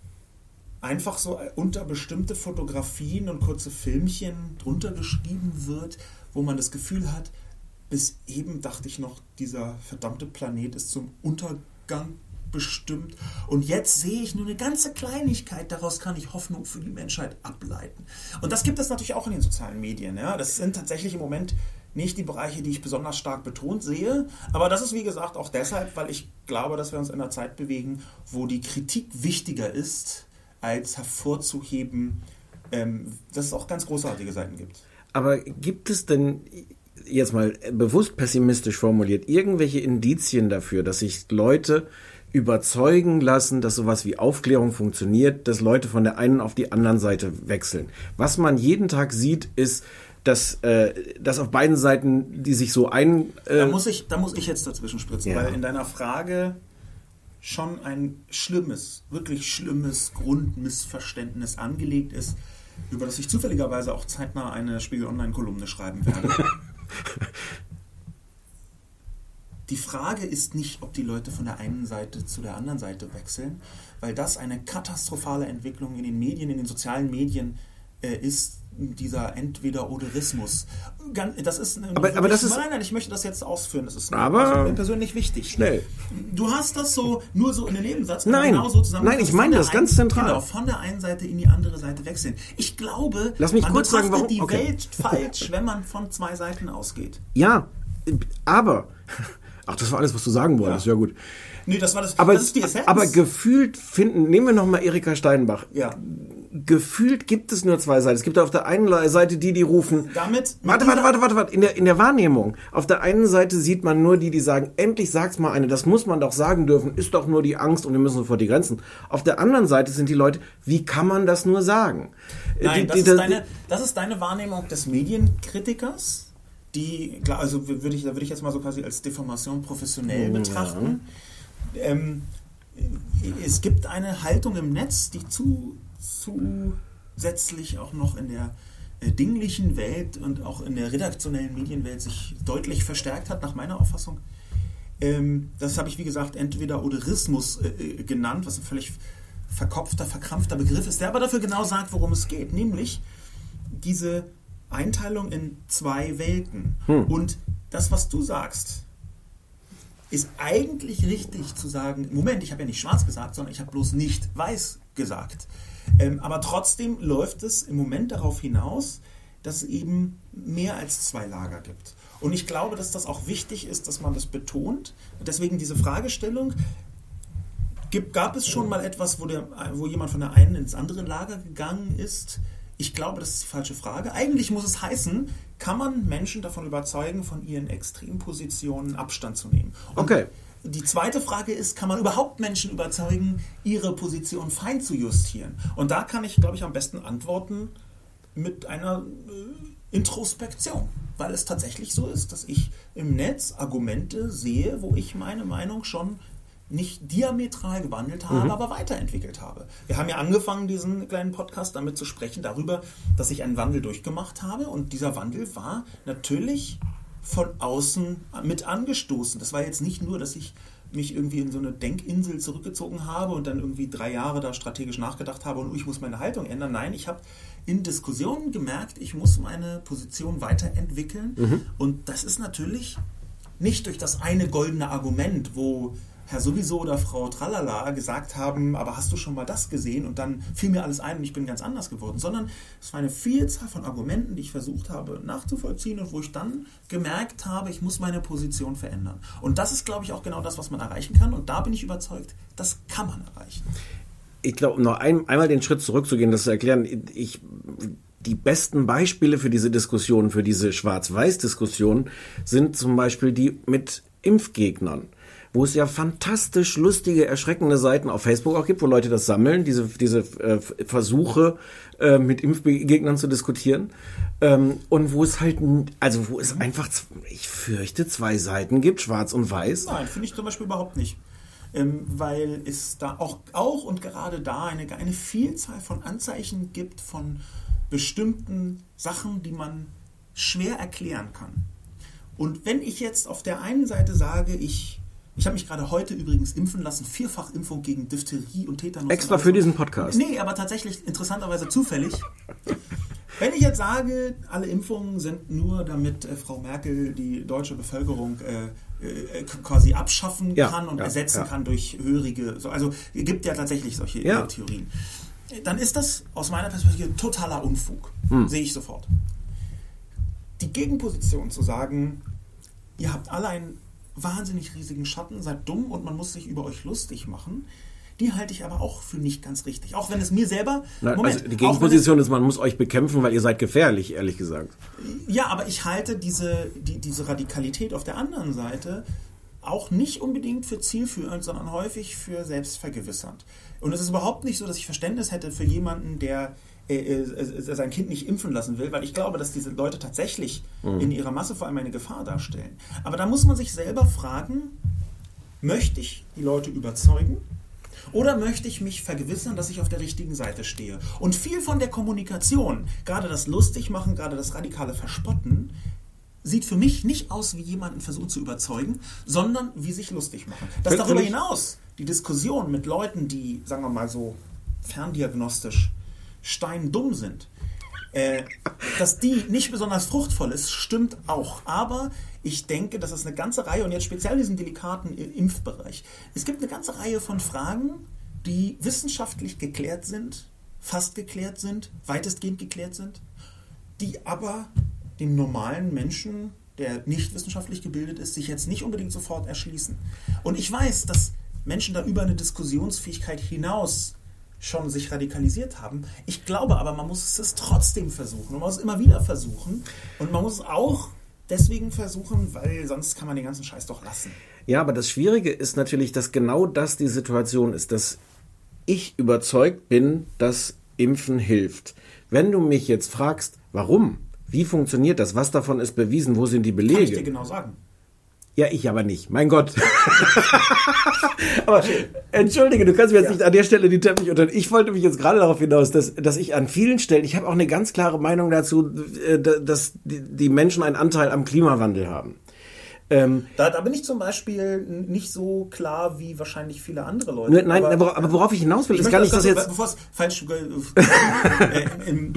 einfach so unter bestimmte Fotografien und kurze Filmchen drunter geschrieben wird, wo man das Gefühl hat, bis eben dachte ich noch, dieser verdammte Planet ist zum Untergang bestimmt. Und jetzt sehe ich nur eine ganze Kleinigkeit, daraus kann ich Hoffnung für die Menschheit ableiten. Und das gibt es natürlich auch in den sozialen Medien. Ja? Das sind tatsächlich im Moment nicht die Bereiche, die ich besonders stark betont sehe. Aber das ist, wie gesagt, auch deshalb, weil ich glaube, dass wir uns in einer Zeit bewegen, wo die Kritik wichtiger ist als hervorzuheben, ähm, dass es auch ganz großartige Seiten gibt. Aber gibt es denn jetzt mal bewusst pessimistisch formuliert irgendwelche Indizien dafür, dass sich Leute überzeugen lassen, dass sowas wie Aufklärung funktioniert, dass Leute von der einen auf die anderen Seite wechseln. Was man jeden Tag sieht, ist, dass, äh, dass auf beiden Seiten, die sich so ein... Äh da, muss ich, da muss ich jetzt dazwischen spritzen, ja. weil in deiner Frage schon ein schlimmes, wirklich schlimmes Grundmissverständnis angelegt ist, über das ich zufälligerweise auch zeitnah eine Spiegel Online-Kolumne schreiben werde. Die Frage ist nicht, ob die Leute von der einen Seite zu der anderen Seite wechseln, weil das eine katastrophale Entwicklung in den Medien, in den sozialen Medien äh, ist, dieser Entweder-Oderismus. Das ist aber, aber das ist nein, nein, ich möchte das jetzt ausführen. Das ist aber persönlich wichtig. Schnell. Du hast das so nur so in den Nebensatz nein, genau so zusammen. Nein, ich meine das ganz zentral. Genau, von der einen Seite in die andere Seite wechseln. Ich glaube, Lass mich man kurz sagen, warum die okay. Welt falsch, wenn man von zwei Seiten ausgeht. Ja, aber Ach, das war alles, was du sagen wolltest. Ja, ja gut. Nee, das war das. Aber, das ist die Essenz. aber gefühlt finden, nehmen wir nochmal Erika Steinbach. Ja. Gefühlt gibt es nur zwei Seiten. Es gibt auf der einen Seite die, die rufen. Damit. Warte, warte, warte, warte, warte. In der, in der Wahrnehmung. Auf der einen Seite sieht man nur die, die sagen, endlich sag's mal eine, das muss man doch sagen dürfen, ist doch nur die Angst und wir müssen sofort die Grenzen. Auf der anderen Seite sind die Leute, wie kann man das nur sagen? Nein, die, das, ist deine, das ist deine Wahrnehmung des Medienkritikers die, also würde ich, da würde ich jetzt mal so quasi als Deformation professionell betrachten. Ja. Ähm, es gibt eine Haltung im Netz, die zu, zusätzlich auch noch in der äh, dinglichen Welt und auch in der redaktionellen Medienwelt sich deutlich verstärkt hat, nach meiner Auffassung. Ähm, das habe ich, wie gesagt, entweder Oderismus äh, äh, genannt, was ein völlig verkopfter, verkrampfter Begriff ist, der aber dafür genau sagt, worum es geht, nämlich diese Einteilung in zwei Welten. Hm. Und das, was du sagst, ist eigentlich richtig zu sagen, Moment, ich habe ja nicht schwarz gesagt, sondern ich habe bloß nicht weiß gesagt. Ähm, aber trotzdem läuft es im Moment darauf hinaus, dass es eben mehr als zwei Lager gibt. Und ich glaube, dass das auch wichtig ist, dass man das betont. Deswegen diese Fragestellung, gibt, gab es schon mal etwas, wo, der, wo jemand von der einen ins andere Lager gegangen ist? Ich glaube, das ist die falsche Frage. Eigentlich muss es heißen, kann man Menschen davon überzeugen, von ihren Extrempositionen Abstand zu nehmen? Und okay. Die zweite Frage ist, kann man überhaupt Menschen überzeugen, ihre Position fein zu justieren? Und da kann ich, glaube ich, am besten antworten mit einer äh, Introspektion, weil es tatsächlich so ist, dass ich im Netz Argumente sehe, wo ich meine Meinung schon nicht diametral gewandelt habe, mhm. aber weiterentwickelt habe. Wir haben ja angefangen, diesen kleinen Podcast damit zu sprechen, darüber, dass ich einen Wandel durchgemacht habe und dieser Wandel war natürlich von außen mit angestoßen. Das war jetzt nicht nur, dass ich mich irgendwie in so eine Denkinsel zurückgezogen habe und dann irgendwie drei Jahre da strategisch nachgedacht habe und ich muss meine Haltung ändern. Nein, ich habe in Diskussionen gemerkt, ich muss meine Position weiterentwickeln mhm. und das ist natürlich nicht durch das eine goldene Argument, wo Herr sowieso oder Frau Tralala gesagt haben, aber hast du schon mal das gesehen? Und dann fiel mir alles ein und ich bin ganz anders geworden. Sondern es war eine Vielzahl von Argumenten, die ich versucht habe nachzuvollziehen und wo ich dann gemerkt habe, ich muss meine Position verändern. Und das ist, glaube ich, auch genau das, was man erreichen kann. Und da bin ich überzeugt, das kann man erreichen. Ich glaube, noch ein, einmal den Schritt zurückzugehen, das zu erklären. Ich die besten Beispiele für diese Diskussion, für diese Schwarz-Weiß-Diskussion sind zum Beispiel die mit Impfgegnern wo es ja fantastisch lustige, erschreckende Seiten auf Facebook auch gibt, wo Leute das sammeln, diese, diese äh, Versuche äh, mit Impfgegnern zu diskutieren. Ähm, und wo es halt, also wo es einfach, ich fürchte, zwei Seiten gibt, schwarz und weiß. Nein, finde ich zum Beispiel überhaupt nicht. Ähm, weil es da auch, auch und gerade da eine, eine Vielzahl von Anzeichen gibt von bestimmten Sachen, die man schwer erklären kann. Und wenn ich jetzt auf der einen Seite sage, ich ich habe mich gerade heute übrigens impfen lassen, Vierfachimpfung gegen Diphtherie und Tetanus. Extra für diesen Podcast. Nee, aber tatsächlich interessanterweise zufällig. Wenn ich jetzt sage, alle Impfungen sind nur, damit äh, Frau Merkel die deutsche Bevölkerung äh, äh, quasi abschaffen ja, kann und ja, ersetzen ja. kann durch hörige, so, also gibt ja tatsächlich solche äh, Theorien, dann ist das aus meiner Perspektive totaler Unfug. Hm. Sehe ich sofort. Die Gegenposition zu sagen, ihr habt alle ein wahnsinnig riesigen Schatten, seid dumm und man muss sich über euch lustig machen. Die halte ich aber auch für nicht ganz richtig. Auch wenn es mir selber. Nein, Moment, also die Gegenposition ist, man muss euch bekämpfen, weil ihr seid gefährlich, ehrlich gesagt. Ja, aber ich halte diese, die, diese Radikalität auf der anderen Seite auch nicht unbedingt für zielführend, sondern häufig für selbstvergewissernd. Und es ist überhaupt nicht so, dass ich Verständnis hätte für jemanden, der sein Kind nicht impfen lassen will, weil ich glaube, dass diese Leute tatsächlich mhm. in ihrer Masse vor allem eine Gefahr darstellen. Aber da muss man sich selber fragen, möchte ich die Leute überzeugen? Oder möchte ich mich vergewissern, dass ich auf der richtigen Seite stehe? Und viel von der Kommunikation, gerade das Lustigmachen, gerade das radikale Verspotten, sieht für mich nicht aus, wie jemanden versucht zu überzeugen, sondern wie sich lustig machen. Dass darüber hinaus die Diskussion mit Leuten, die, sagen wir mal so, ferndiagnostisch steindumm sind. Äh, dass die nicht besonders fruchtvoll ist, stimmt auch. Aber ich denke, dass es eine ganze Reihe, und jetzt speziell in diesem delikaten Impfbereich, es gibt eine ganze Reihe von Fragen, die wissenschaftlich geklärt sind, fast geklärt sind, weitestgehend geklärt sind, die aber dem normalen Menschen der nicht wissenschaftlich gebildet ist, sich jetzt nicht unbedingt sofort erschließen. Und ich weiß, dass Menschen da über eine Diskussionsfähigkeit hinaus schon sich radikalisiert haben. Ich glaube aber, man muss es trotzdem versuchen. Man muss es immer wieder versuchen. Und man muss es auch deswegen versuchen, weil sonst kann man den ganzen Scheiß doch lassen. Ja, aber das Schwierige ist natürlich, dass genau das die Situation ist, dass ich überzeugt bin, dass Impfen hilft. Wenn du mich jetzt fragst, warum, wie funktioniert das, was davon ist bewiesen, wo sind die Belege? Kann ich dir genau sagen. Ja, ich aber nicht. Mein Gott. aber entschuldige, du kannst mir jetzt ja. nicht an der Stelle die Teppich unter. Ich wollte mich jetzt gerade darauf hinaus, dass, dass ich an vielen Stellen, ich habe auch eine ganz klare Meinung dazu, äh, dass die Menschen einen Anteil am Klimawandel haben. Ähm, da, da, bin ich zum Beispiel nicht so klar wie wahrscheinlich viele andere Leute. Nein, aber, aber worauf ich hinaus will, ist gar nicht, dass jetzt. Bevor es falsch. Äh, im,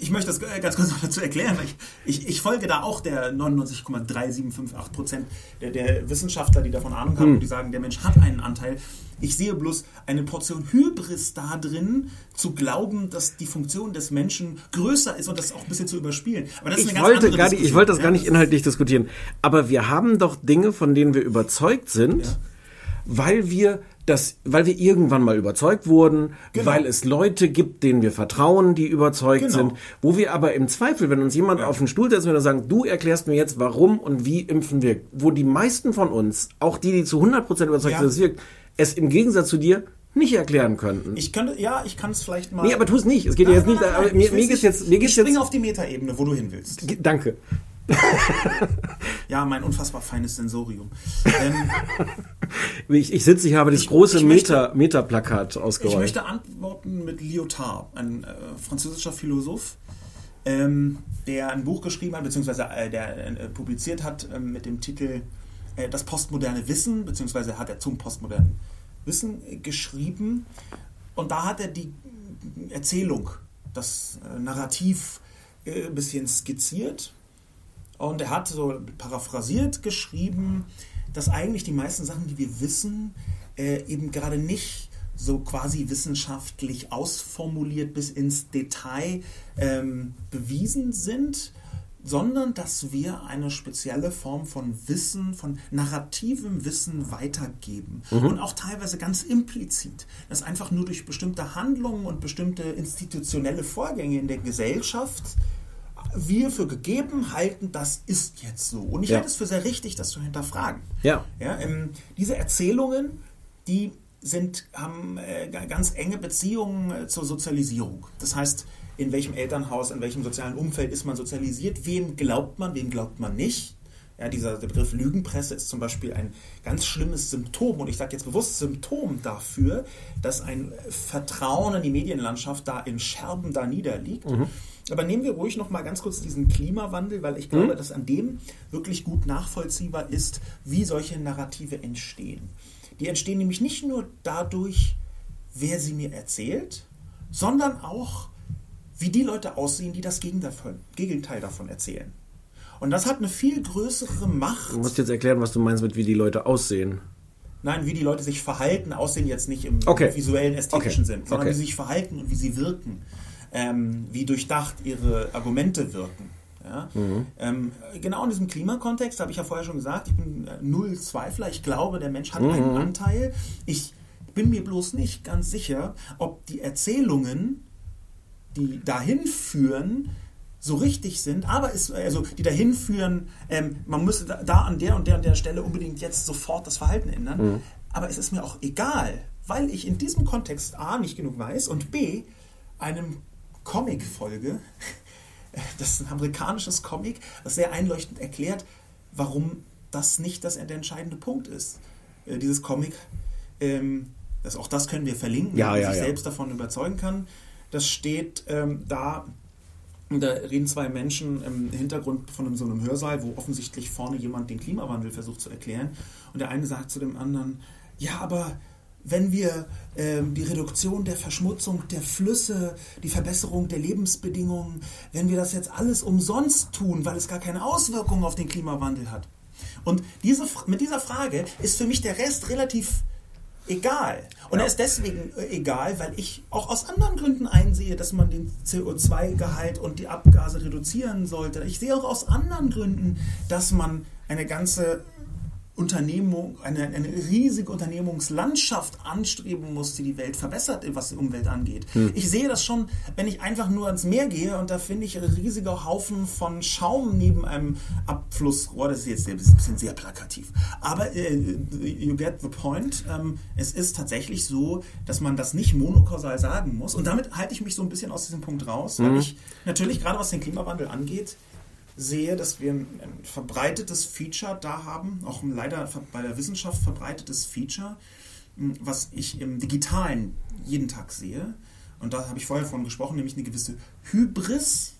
ich möchte das ganz kurz noch dazu erklären. Ich, ich, ich folge da auch der 99,3758 Prozent der, der, Wissenschaftler, die davon Ahnung haben hm. und die sagen, der Mensch hat einen Anteil. Ich sehe bloß eine Portion Hybris da drin, zu glauben, dass die Funktion des Menschen größer ist und das auch ein bisschen zu überspielen. Aber das ist ich eine ganz wollte andere nicht, Ich wollte das ja, gar nicht inhaltlich diskutieren. Aber wir haben doch Dinge, von denen wir überzeugt sind, ja. weil wir dass, weil wir irgendwann mal überzeugt wurden, genau. weil es Leute gibt, denen wir vertrauen, die überzeugt genau. sind, wo wir aber im Zweifel, wenn uns jemand ja. auf den Stuhl setzt und sagen, du erklärst mir jetzt, warum und wie impfen wir, wo die meisten von uns, auch die, die zu 100% überzeugt ja. sind, es wirkt, es im Gegensatz zu dir nicht erklären könnten. Ich könnte, ja, ich kann es vielleicht mal. Nee, aber tu es nicht. Es geht nein, ja jetzt nicht. Nein, nein, mir, mir geht's jetzt, mir geht's ich springe auf die Metaebene, wo du hin willst. Danke. ja, mein unfassbar feines Sensorium. Ähm, ich, ich sitze hier, habe das ich, große ich Meta, Meta-Plakat ausgerollt. Ich möchte antworten mit Lyotard, ein äh, französischer Philosoph, ähm, der ein Buch geschrieben hat, beziehungsweise äh, der äh, publiziert hat äh, mit dem Titel äh, Das postmoderne Wissen, beziehungsweise hat er zum postmodernen Wissen äh, geschrieben. Und da hat er die Erzählung, das Narrativ ein bisschen skizziert und er hat so paraphrasiert geschrieben, dass eigentlich die meisten Sachen, die wir wissen, äh, eben gerade nicht so quasi wissenschaftlich ausformuliert bis ins Detail ähm, bewiesen sind, sondern dass wir eine spezielle Form von Wissen, von narrativem Wissen weitergeben. Mhm. Und auch teilweise ganz implizit, dass einfach nur durch bestimmte Handlungen und bestimmte institutionelle Vorgänge in der Gesellschaft wir für gegeben halten, das ist jetzt so. Und ich ja. halte es für sehr richtig, das zu hinterfragen. Ja. ja ähm, diese Erzählungen, die sind, haben äh, ganz enge Beziehungen äh, zur Sozialisierung. Das heißt, in welchem Elternhaus, in welchem sozialen Umfeld ist man sozialisiert, wem glaubt man, wem glaubt man nicht. Ja, dieser Begriff Lügenpresse ist zum Beispiel ein ganz schlimmes Symptom und ich sage jetzt bewusst Symptom dafür, dass ein Vertrauen in die Medienlandschaft da in Scherben da niederliegt. Mhm. Aber nehmen wir ruhig noch mal ganz kurz diesen Klimawandel, weil ich glaube, mhm. dass an dem wirklich gut nachvollziehbar ist, wie solche Narrative entstehen. Die entstehen nämlich nicht nur dadurch, wer sie mir erzählt, sondern auch, wie die Leute aussehen, die das Gegenteil davon erzählen. Und das hat eine viel größere Macht. Du musst jetzt erklären, was du meinst mit, wie die Leute aussehen. Nein, wie die Leute sich verhalten, aussehen jetzt nicht im okay. visuellen, ästhetischen okay. Sinn, sondern okay. wie sie sich verhalten und wie sie wirken ähm, wie durchdacht ihre Argumente wirken. Ja? Mhm. Ähm, genau in diesem Klimakontext habe ich ja vorher schon gesagt, ich bin äh, null Zweifler. Ich glaube, der Mensch hat mhm. einen Anteil. Ich bin mir bloß nicht ganz sicher, ob die Erzählungen, die dahin führen, so richtig sind, aber ist, also die dahin führen, ähm, man müsste da, da, an der und der und der Stelle unbedingt jetzt sofort das Verhalten ändern. Mhm. Aber es ist mir auch egal, weil ich in diesem Kontext A nicht genug weiß und B einem Comic-Folge. Das ist ein amerikanisches Comic, das sehr einleuchtend erklärt, warum das nicht das, der entscheidende Punkt ist. Äh, dieses Comic, ähm, das, auch das können wir verlinken, ja, wenn man ja, sich ja. selbst davon überzeugen kann. Das steht ähm, da, da reden zwei Menschen im Hintergrund von so einem Hörsaal, wo offensichtlich vorne jemand den Klimawandel versucht zu erklären. Und der eine sagt zu dem anderen, ja, aber wenn wir ähm, die Reduktion der Verschmutzung der Flüsse, die Verbesserung der Lebensbedingungen, wenn wir das jetzt alles umsonst tun, weil es gar keine Auswirkungen auf den Klimawandel hat. Und diese, mit dieser Frage ist für mich der Rest relativ egal. Und ja. er ist deswegen äh, egal, weil ich auch aus anderen Gründen einsehe, dass man den CO2-Gehalt und die Abgase reduzieren sollte. Ich sehe auch aus anderen Gründen, dass man eine ganze Unternehmung, eine, eine riesige Unternehmungslandschaft anstreben muss, die die Welt verbessert, was die Umwelt angeht. Hm. Ich sehe das schon, wenn ich einfach nur ans Meer gehe und da finde ich riesige Haufen von Schaum neben einem Abflussrohr. Das ist jetzt ein bisschen sehr plakativ. Aber äh, you get the point. Ähm, es ist tatsächlich so, dass man das nicht monokausal sagen muss. Und damit halte ich mich so ein bisschen aus diesem Punkt raus, weil hm. ich natürlich gerade was den Klimawandel angeht, sehe, dass wir ein, ein verbreitetes Feature da haben, auch leider bei der Wissenschaft verbreitetes Feature, hm, was ich im Digitalen jeden Tag sehe. Und da habe ich vorher von gesprochen, nämlich eine gewisse Hybris,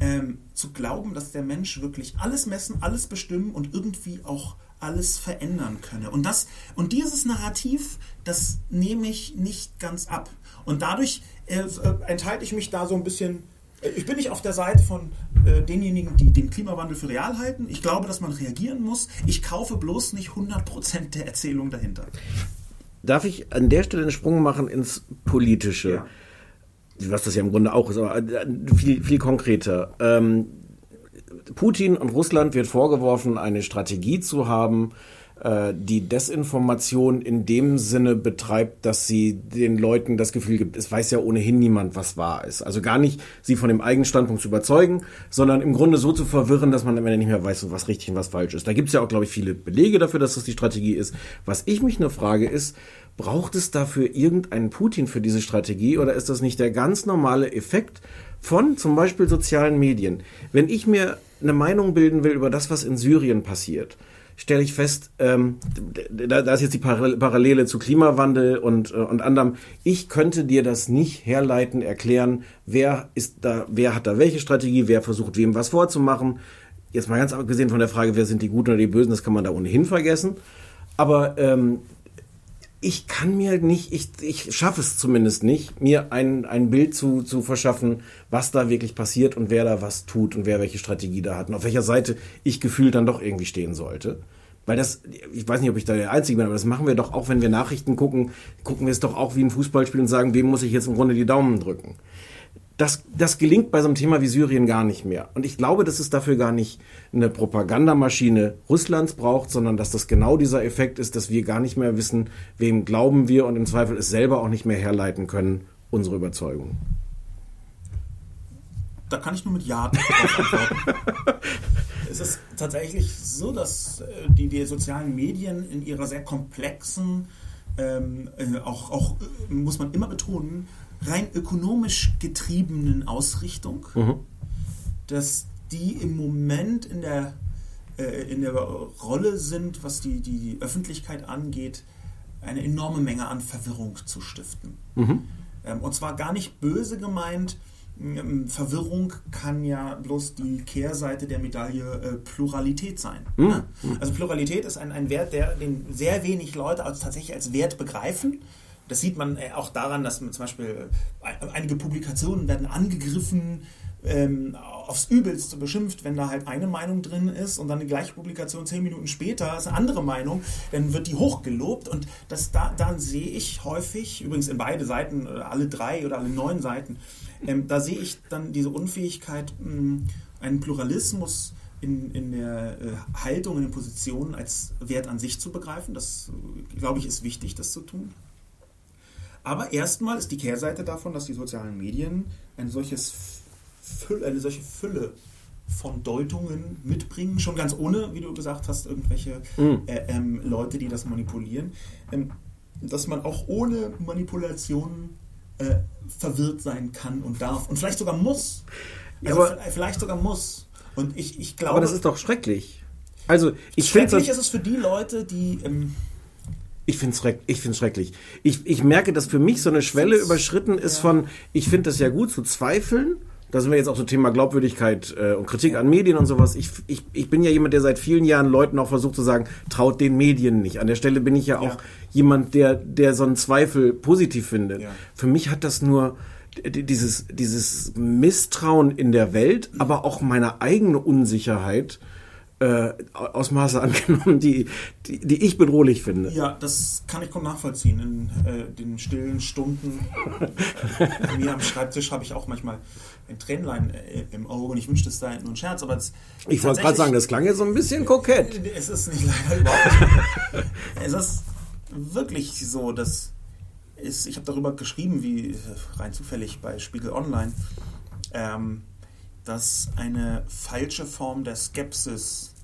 ähm, zu glauben, dass der Mensch wirklich alles messen, alles bestimmen und irgendwie auch alles verändern könne. Und das und dieses Narrativ, das nehme ich nicht ganz ab. Und dadurch äh, äh enthalte ich mich da so ein bisschen ich bin nicht auf der Seite von äh, denjenigen, die den Klimawandel für real halten. Ich glaube, dass man reagieren muss. Ich kaufe bloß nicht 100% der Erzählung dahinter. Darf ich an der Stelle einen Sprung machen ins Politische? Ja. Was das ja im Grunde auch ist, aber äh, viel, viel konkreter. Ähm, Putin und Russland wird vorgeworfen, eine Strategie zu haben, äh, die Desinformation in dem Sinne betreibt, dass sie den Leuten das Gefühl gibt, es weiß ja ohnehin niemand, was wahr ist. Also gar nicht sie von dem eigenen Standpunkt zu überzeugen, sondern im Grunde so zu verwirren, dass man am Ende nicht mehr weiß, was richtig und was falsch ist. Da gibt es ja auch, glaube ich, viele Belege dafür, dass das die Strategie ist. Was ich mich nur frage, ist, braucht es dafür irgendeinen Putin für diese Strategie oder ist das nicht der ganz normale Effekt von zum Beispiel sozialen Medien? Wenn ich mir eine Meinung bilden will über das, was in Syrien passiert, stelle ich fest, ähm, da, da ist jetzt die Parallele zu Klimawandel und, äh, und anderem. Ich könnte dir das nicht herleiten, erklären, wer ist da, wer hat da welche Strategie, wer versucht wem was vorzumachen. Jetzt mal ganz abgesehen von der Frage, wer sind die Guten oder die Bösen, das kann man da ohnehin vergessen. Aber ähm, ich kann mir nicht, ich, ich schaffe es zumindest nicht, mir ein, ein Bild zu, zu verschaffen, was da wirklich passiert und wer da was tut und wer welche Strategie da hat und auf welcher Seite ich gefühlt dann doch irgendwie stehen sollte. Weil das, ich weiß nicht, ob ich da der Einzige bin, aber das machen wir doch auch, wenn wir Nachrichten gucken, gucken wir es doch auch wie im Fußballspiel und sagen, wem muss ich jetzt im Grunde die Daumen drücken das, das gelingt bei so einem Thema wie Syrien gar nicht mehr. Und ich glaube, dass es dafür gar nicht eine Propagandamaschine Russlands braucht, sondern dass das genau dieser Effekt ist, dass wir gar nicht mehr wissen, wem glauben wir und im Zweifel es selber auch nicht mehr herleiten können, unsere Überzeugung. Da kann ich nur mit Ja antworten. es ist tatsächlich so, dass äh, die, die sozialen Medien in ihrer sehr komplexen, ähm, äh, auch, auch äh, muss man immer betonen, rein ökonomisch getriebenen Ausrichtung, mhm. dass die im Moment in der, äh, in der Rolle sind, was die, die Öffentlichkeit angeht, eine enorme Menge an Verwirrung zu stiften. Mhm. Ähm, und zwar gar nicht böse gemeint. Ähm, Verwirrung kann ja bloß die Kehrseite der Medaille äh, Pluralität sein. Mhm. Ne? Also Pluralität ist ein, ein Wert, der, den sehr wenig Leute als, tatsächlich als Wert begreifen. Das sieht man äh, auch daran, dass zum Beispiel äh, einige Publikationen werden angegriffen, ähm, aufs Übelste beschimpft, wenn da halt eine Meinung drin ist und dann die gleiche Publikation zehn Minuten später ist eine andere Meinung, dann wird die hochgelobt und das da, da sehe ich häufig, übrigens in beide Seiten, alle drei oder alle neun Seiten, ähm, da sehe ich dann diese Unfähigkeit, mh, hm, einen Pluralismus in, in der äh, Haltung, in den Positionen als Wert an sich zu begreifen. Das, glaube ich, ist wichtig, das zu tun. Aber erstmal ist die Kehrseite davon, dass die sozialen Medien ein solches Fülle, eine solche Fülle von Deutungen mitbringen, schon ganz ohne, wie du gesagt hast, irgendwelche mhm. äh, ähm, Leute, die das manipulieren, ähm, dass man auch ohne Manipulation äh, verwirrt sein kann und darf und vielleicht sogar muss. Also aber, vielleicht sogar muss. Und ich, ich glaube. Aber das ist doch schrecklich. Also ich schrecklich ist es für die Leute, die ähm, ich finde es schreck, ich find's schrecklich. Ich, ich merke, dass für mich so eine Schwelle überschritten ist ja. von, ich finde das ja gut zu zweifeln. Da sind wir jetzt auch so Thema Glaubwürdigkeit äh, und Kritik an Medien und sowas. Ich, ich, ich bin ja jemand, der seit vielen Jahren Leuten auch versucht zu sagen, traut den Medien nicht. An der Stelle bin ich ja, ja. auch jemand, der, der so einen Zweifel positiv findet. Ja. Für mich hat das nur dieses, dieses Misstrauen in der Welt, aber auch meine eigene Unsicherheit äh, Ausmaße angenommen, die, die, die, ich bedrohlich finde. Ja, das kann ich kaum nachvollziehen. In äh, den stillen Stunden äh, mir am Schreibtisch habe ich auch manchmal ein Tränlein äh, im Auge und ich wünschte, es sei nur ein Scherz, aber es, Ich wollte gerade sagen, das klang jetzt so ein bisschen kokett. Es ist nicht leider überhaupt es ist wirklich so, dass ist, ich habe darüber geschrieben, wie rein zufällig bei Spiegel Online, ähm, dass eine falsche Form der Skepsis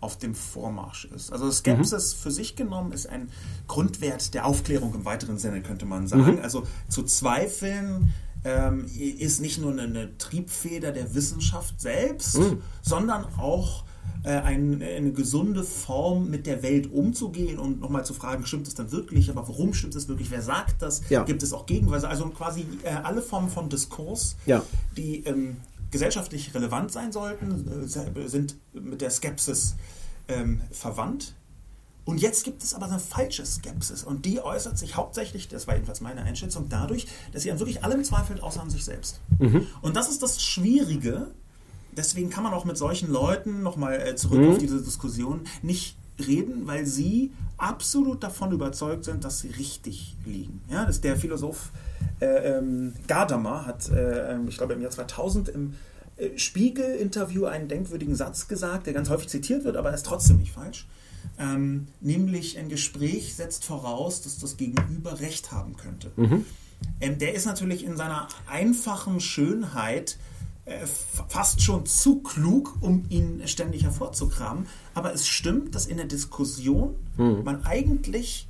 auf dem Vormarsch ist. Also Skepsis mhm. für sich genommen ist ein Grundwert der Aufklärung im weiteren Sinne, könnte man sagen. Mhm. Also zu zweifeln ähm, ist nicht nur eine Triebfeder der Wissenschaft selbst, mhm. sondern auch äh, ein, eine gesunde Form mit der Welt umzugehen und nochmal zu fragen, stimmt es dann wirklich, aber warum stimmt es wirklich, wer sagt das, ja. gibt es auch Gegenweise, also quasi äh, alle Formen von Diskurs, ja. die ähm, gesellschaftlich relevant sein sollten, äh, sind mit der Skepsis ähm, verwandt. Und jetzt gibt es aber eine falsche Skepsis und die äußert sich hauptsächlich, das war jedenfalls meine Einschätzung, dadurch, dass sie an wirklich allem zweifelt, außer an sich selbst. Mhm. Und das ist das Schwierige. Deswegen kann man auch mit solchen Leuten, nochmal äh, zurück mhm. auf diese Diskussion, nicht reden, weil sie absolut davon überzeugt sind, dass sie richtig liegen. Ja, das der Philosoph äh, ähm, Gadamer hat, äh, ähm, ich glaube im Jahr 2000 im äh, Spiegel-Interview einen denkwürdigen Satz gesagt, der ganz häufig zitiert wird, aber er ist trotzdem nicht falsch. Ähm, nämlich ein Gespräch setzt voraus, dass das Gegenüber Recht haben könnte. Mhm. Ähm, der ist natürlich in seiner einfachen Schönheit äh, fast schon zu klug, um ihn ständig hervorzukramen. Aber es stimmt, dass in der Diskussion mhm. man eigentlich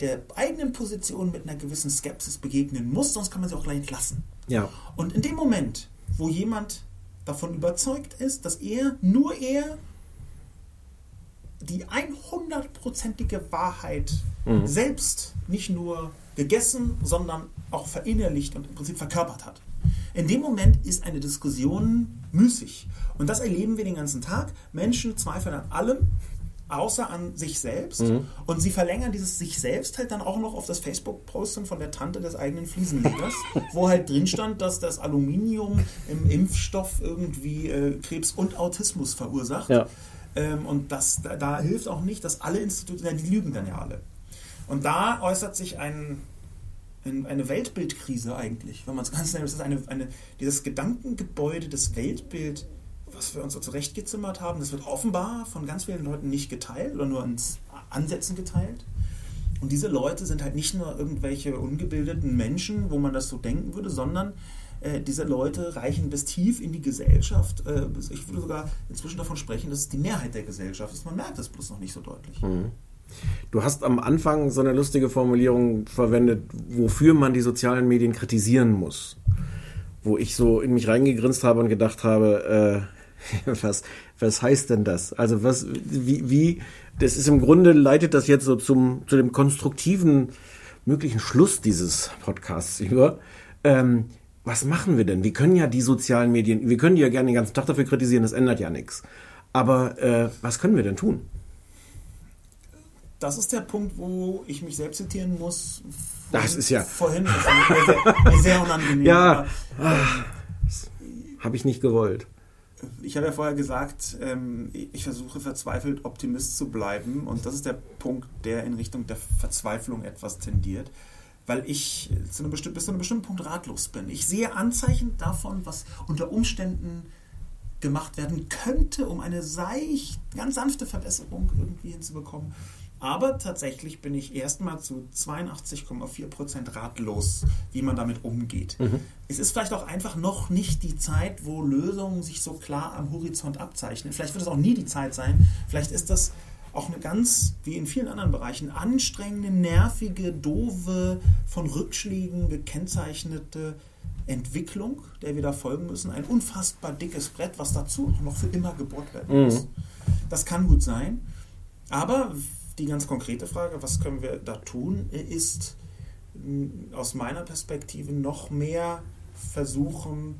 der eigenen Position mit einer gewissen Skepsis begegnen muss, sonst kann man sie auch gleich entlassen. Ja. Und in dem Moment, wo jemand davon überzeugt ist, dass er, nur er, die 100%ige Wahrheit mhm. selbst nicht nur gegessen, sondern auch verinnerlicht und im Prinzip verkörpert hat. In dem Moment ist eine Diskussion müßig. Und das erleben wir den ganzen Tag. Menschen zweifeln an allem, außer an sich selbst. Mhm. Und sie verlängern dieses sich selbst halt dann auch noch auf das Facebook-Posten von der Tante des eigenen Fliesenlegers, wo halt drin stand, dass das Aluminium im Impfstoff irgendwie äh, Krebs und Autismus verursacht. Ja. Ähm, und das, da, da, hilft auch nicht, dass alle Institutionen, die lügen dann ja alle. Und da äußert sich ein, eine Weltbildkrise eigentlich, wenn man es ganz nennt. Das ist eine, eine, dieses Gedankengebäude, das Weltbild was wir uns so zurechtgezimmert haben, das wird offenbar von ganz vielen Leuten nicht geteilt oder nur in Ansätzen geteilt. Und diese Leute sind halt nicht nur irgendwelche ungebildeten Menschen, wo man das so denken würde, sondern äh, diese Leute reichen bis tief in die Gesellschaft. Äh, ich würde sogar inzwischen davon sprechen, dass es die Mehrheit der Gesellschaft ist. Man merkt es bloß noch nicht so deutlich. Mhm. Du hast am Anfang so eine lustige Formulierung verwendet, wofür man die sozialen Medien kritisieren muss. Wo ich so in mich reingegrinst habe und gedacht habe, äh, was, was heißt denn das? Also was, wie, wie, das ist im Grunde, leitet das jetzt so zum, zu dem konstruktiven möglichen Schluss dieses Podcasts über. Ähm, was machen wir denn? Wir können ja die sozialen Medien, wir können die ja gerne den ganzen Tag dafür kritisieren, das ändert ja nichts. Aber äh, was können wir denn tun? Das ist der Punkt, wo ich mich selbst zitieren muss. Vorhin, das ist ja. Vorhin, das ist mir sehr, sehr unangenehm. Ja, habe ich nicht gewollt ich habe ja vorher gesagt, ähm, ich versuche verzweifelt Optimist zu bleiben und das ist der Punkt, der in Richtung der Verzweiflung etwas tendiert, weil ich zu einem bis zu einem bestimmten Punkt ratlos bin. Ich sehe Anzeichen davon, was unter Umständen gemacht werden könnte, um eine seicht, ganz sanfte Verbesserung irgendwie hinzubekommen. Aber tatsächlich bin ich erstmal zu 82,4% ratlos, wie man damit umgeht. Mhm. Es ist vielleicht auch einfach noch nicht die Zeit, wo Lösungen sich so klar am Horizont abzeichnen. Vielleicht wird es auch nie die Zeit sein. Vielleicht ist das auch eine ganz, wie in vielen anderen Bereichen, anstrengende, nervige, doofe, von Rückschlägen gekennzeichnete Entwicklung, der wir da folgen müssen. Ein unfassbar dickes Brett, was dazu auch noch für immer gebohrt werden muss. Mhm. Das kann gut sein. Aber die ganz konkrete Frage, was können wir da tun, ist aus meiner Perspektive noch mehr versuchen,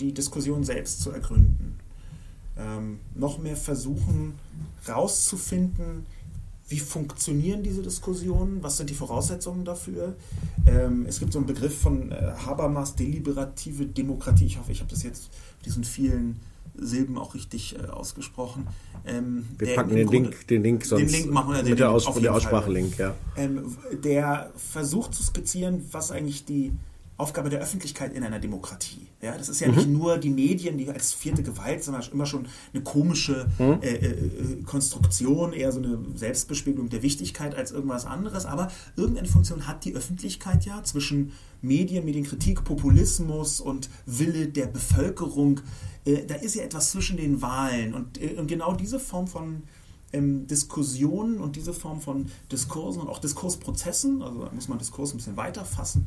die Diskussion selbst zu ergründen. Ähm, noch mehr versuchen rauszufinden, wie funktionieren diese Diskussionen, was sind die Voraussetzungen dafür. Ähm, es gibt so einen Begriff von äh, Habermas, deliberative Demokratie. Ich hoffe, ich habe das jetzt diesen vielen Silben auch richtig äh, ausgesprochen. Ähm, wir packen den Grunde, Link, den Link sonst den Link machen wir mit der, Aus der Aussprache-Link, ja. Ähm, der versucht zu skizzieren, was eigentlich die Aufgabe der Öffentlichkeit in einer Demokratie. Ja, das ist ja mhm. nicht nur die Medien, die als vierte Gewalt sind immer schon eine komische mhm. äh, äh, Konstruktion, eher so eine Selbstbespiegelung der Wichtigkeit als irgendwas anderes. Aber irgendeine Funktion hat die Öffentlichkeit ja zwischen Medien, Medienkritik, Populismus und Wille der Bevölkerung. Äh, da ist ja etwas zwischen den Wahlen und, äh, und genau diese Form von ähm, Diskussionen und diese Form von Diskursen und auch Diskursprozessen, also da muss man Diskurs ein bisschen weiter fassen,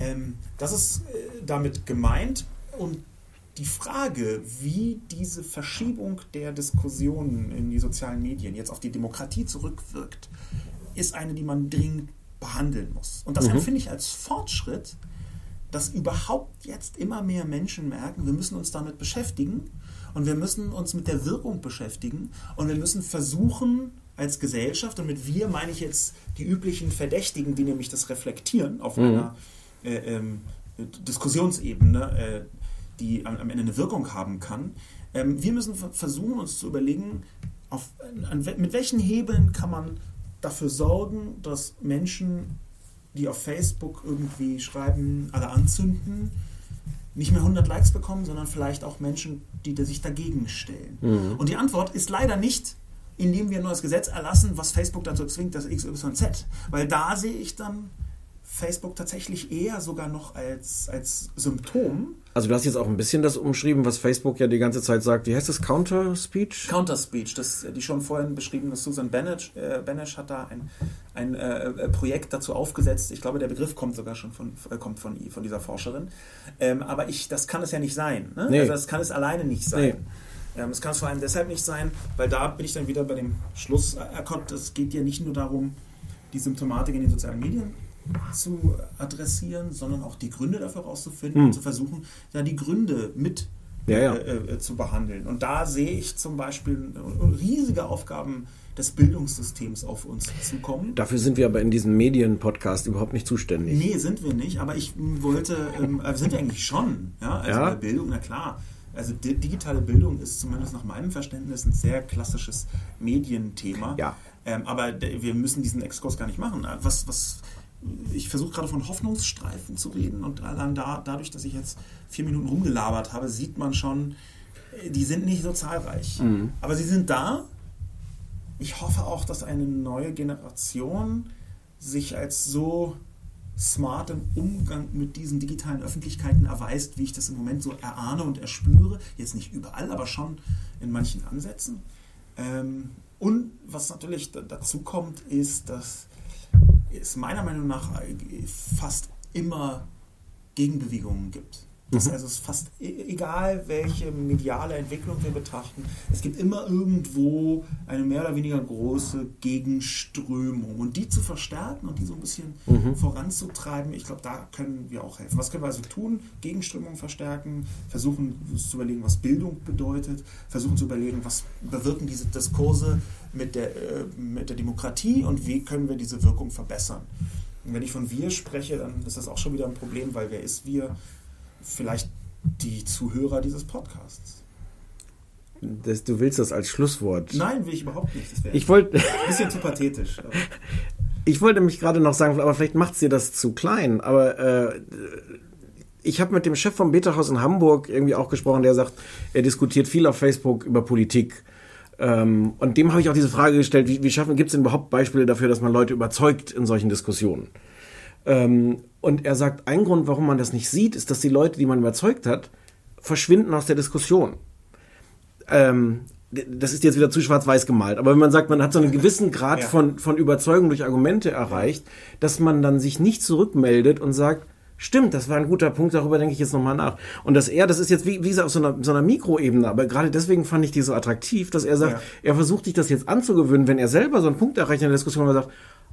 ähm, das ist äh, damit gemeint und die Frage, wie diese Verschiebung der Diskussionen in die sozialen Medien jetzt auf die Demokratie zurückwirkt, ist eine, die man dringend behandeln muss. Und das mhm. empfinde ich als Fortschritt, dass überhaupt jetzt immer mehr Menschen merken, wir müssen uns damit beschäftigen und wir müssen uns mit der Wirkung beschäftigen und wir müssen versuchen, als Gesellschaft, und mit wir meine ich jetzt die üblichen Verdächtigen, die nämlich das reflektieren auf mhm. einer äh, ähm, Diskussionsebene, äh, die am, am, Ende eine Wirkung haben kann. Ähm, wir müssen versuchen, uns zu überlegen, auf, an, mit welchen Hebeln kann man dafür sorgen, dass Menschen, die auf Facebook irgendwie schreiben, alle anzünden, nicht mehr 100 Likes bekommen, sondern vielleicht auch Menschen, die sich dagegen stellen. Mhm. Und die Antwort ist leider nicht, indem wir ein neues Gesetz erlassen, was Facebook dazu zwingt, das XYZ. Weil da sehe ich dann Facebook tatsächlich eher sogar noch als, als Symptom. Also du hast jetzt auch ein bisschen das umschrieben, was Facebook ja die ganze Zeit sagt. Wie heißt das? Counter-Speech? Counter-Speech. Das, die schon vorhin beschriebene Susan Benesch, äh, Benesch hat da ein, ein äh, äh, Projekt dazu aufgesetzt. Ich glaube, der Begriff kommt sogar schon von, äh, kommt von, von dieser Forscherin. Ähm, aber ich, das kann es ja nicht sein. Ne? Nee. Also das kann es alleine nicht sein. Nee. Ähm, es kann es vor allem deshalb nicht sein, weil da bin ich dann wieder bei dem Schluss erkannt, es geht ja nicht nur darum, die Symptomatik in den sozialen Medien zu adressieren, sondern auch die Gründe dafür herauszufinden hm. und zu versuchen, ja, die Gründe mit ja, ja. Äh, äh, zu behandeln. Und da sehe ich zum Beispiel riesige Aufgaben des Bildungssystems auf uns zukommen. Dafür sind wir aber in diesem Medien-Podcast überhaupt nicht zuständig. Nee, sind wir nicht, aber ich wollte, ähm, äh, sind wir eigentlich schon, ja, also ja. bei Bildung, na klar. Also digitale Bildung ist zumindest nach meinem Verständnis ein sehr klassisches Medienthema. Ja. Ähm, aber wir müssen diesen Exkurs gar nicht machen. Was, was ich versuche gerade von Hoffnungsstreifen zu reden und allein da, dadurch, dass ich jetzt vier Minuten rumgelabert habe, sieht man schon, die sind nicht so zahlreich. Mhm. Aber sie sind da. Ich hoffe auch, dass eine neue Generation sich als so smart im Umgang mit diesen digitalen Öffentlichkeiten erweist, wie ich das im Moment so erahne und erspüre. Jetzt nicht überall, aber schon in manchen Ansätzen. Ähm, und was natürlich dazu kommt, ist, dass es meiner Meinung nach fast immer Gegenbewegungen gibt. Das mhm. also ist fast e-, egal, welche mediale Entwicklung wir betrachten, es gibt immer irgendwo eine mehr oder weniger große Gegenströmung. Und die zu verstärken und die so ein bisschen mhm. voranzutreiben, ich glaube, da können wir auch helfen. Was können wir also tun? Gegenströmung verstärken, versuchen zu überlegen, was Bildung bedeutet, versuchen zu überlegen, was bewirken diese Diskurse mit der, äh, mit der Demokratie und wie können wir diese Wirkung verbessern. Und wenn ich von wir spreche, dann ist das auch schon wieder ein Problem, weil wer ist wir? Vielleicht die Zuhörer dieses Podcasts. Das, du willst das als Schlusswort. Nein, will ich überhaupt nicht. Das ich wollte. Ein bisschen zu pathetisch. Ich wollte mich gerade noch sagen, aber vielleicht macht dir das zu klein. Aber äh, ich habe mit dem Chef vom Beta-Haus in Hamburg irgendwie auch gesprochen, der sagt, er diskutiert viel auf Facebook über Politik. Ähm, und dem habe ich auch diese Frage gestellt, wie, wie schaffen, gibt es denn überhaupt Beispiele dafür, dass man Leute überzeugt in solchen Diskussionen? Ähm, und er sagt, ein Grund, warum man das nicht sieht, ist, dass die Leute, die man überzeugt hat, verschwinden aus der Diskussion. Ähm, das ist jetzt wieder zu schwarz-weiß gemalt, aber wenn man sagt, man hat so einen gewissen Grad ja. von, von Überzeugung durch Argumente erreicht, dass man dann sich nicht zurückmeldet und sagt, Stimmt, das war ein guter Punkt, darüber denke ich jetzt nochmal nach. Und dass er, das ist jetzt wie, wie gesagt auf so einer, so einer Mikroebene, aber gerade deswegen fand ich die so attraktiv, dass er sagt, ja. er versucht sich das jetzt anzugewöhnen, wenn er selber so einen Punkt erreicht in der Diskussion, wo er sagt,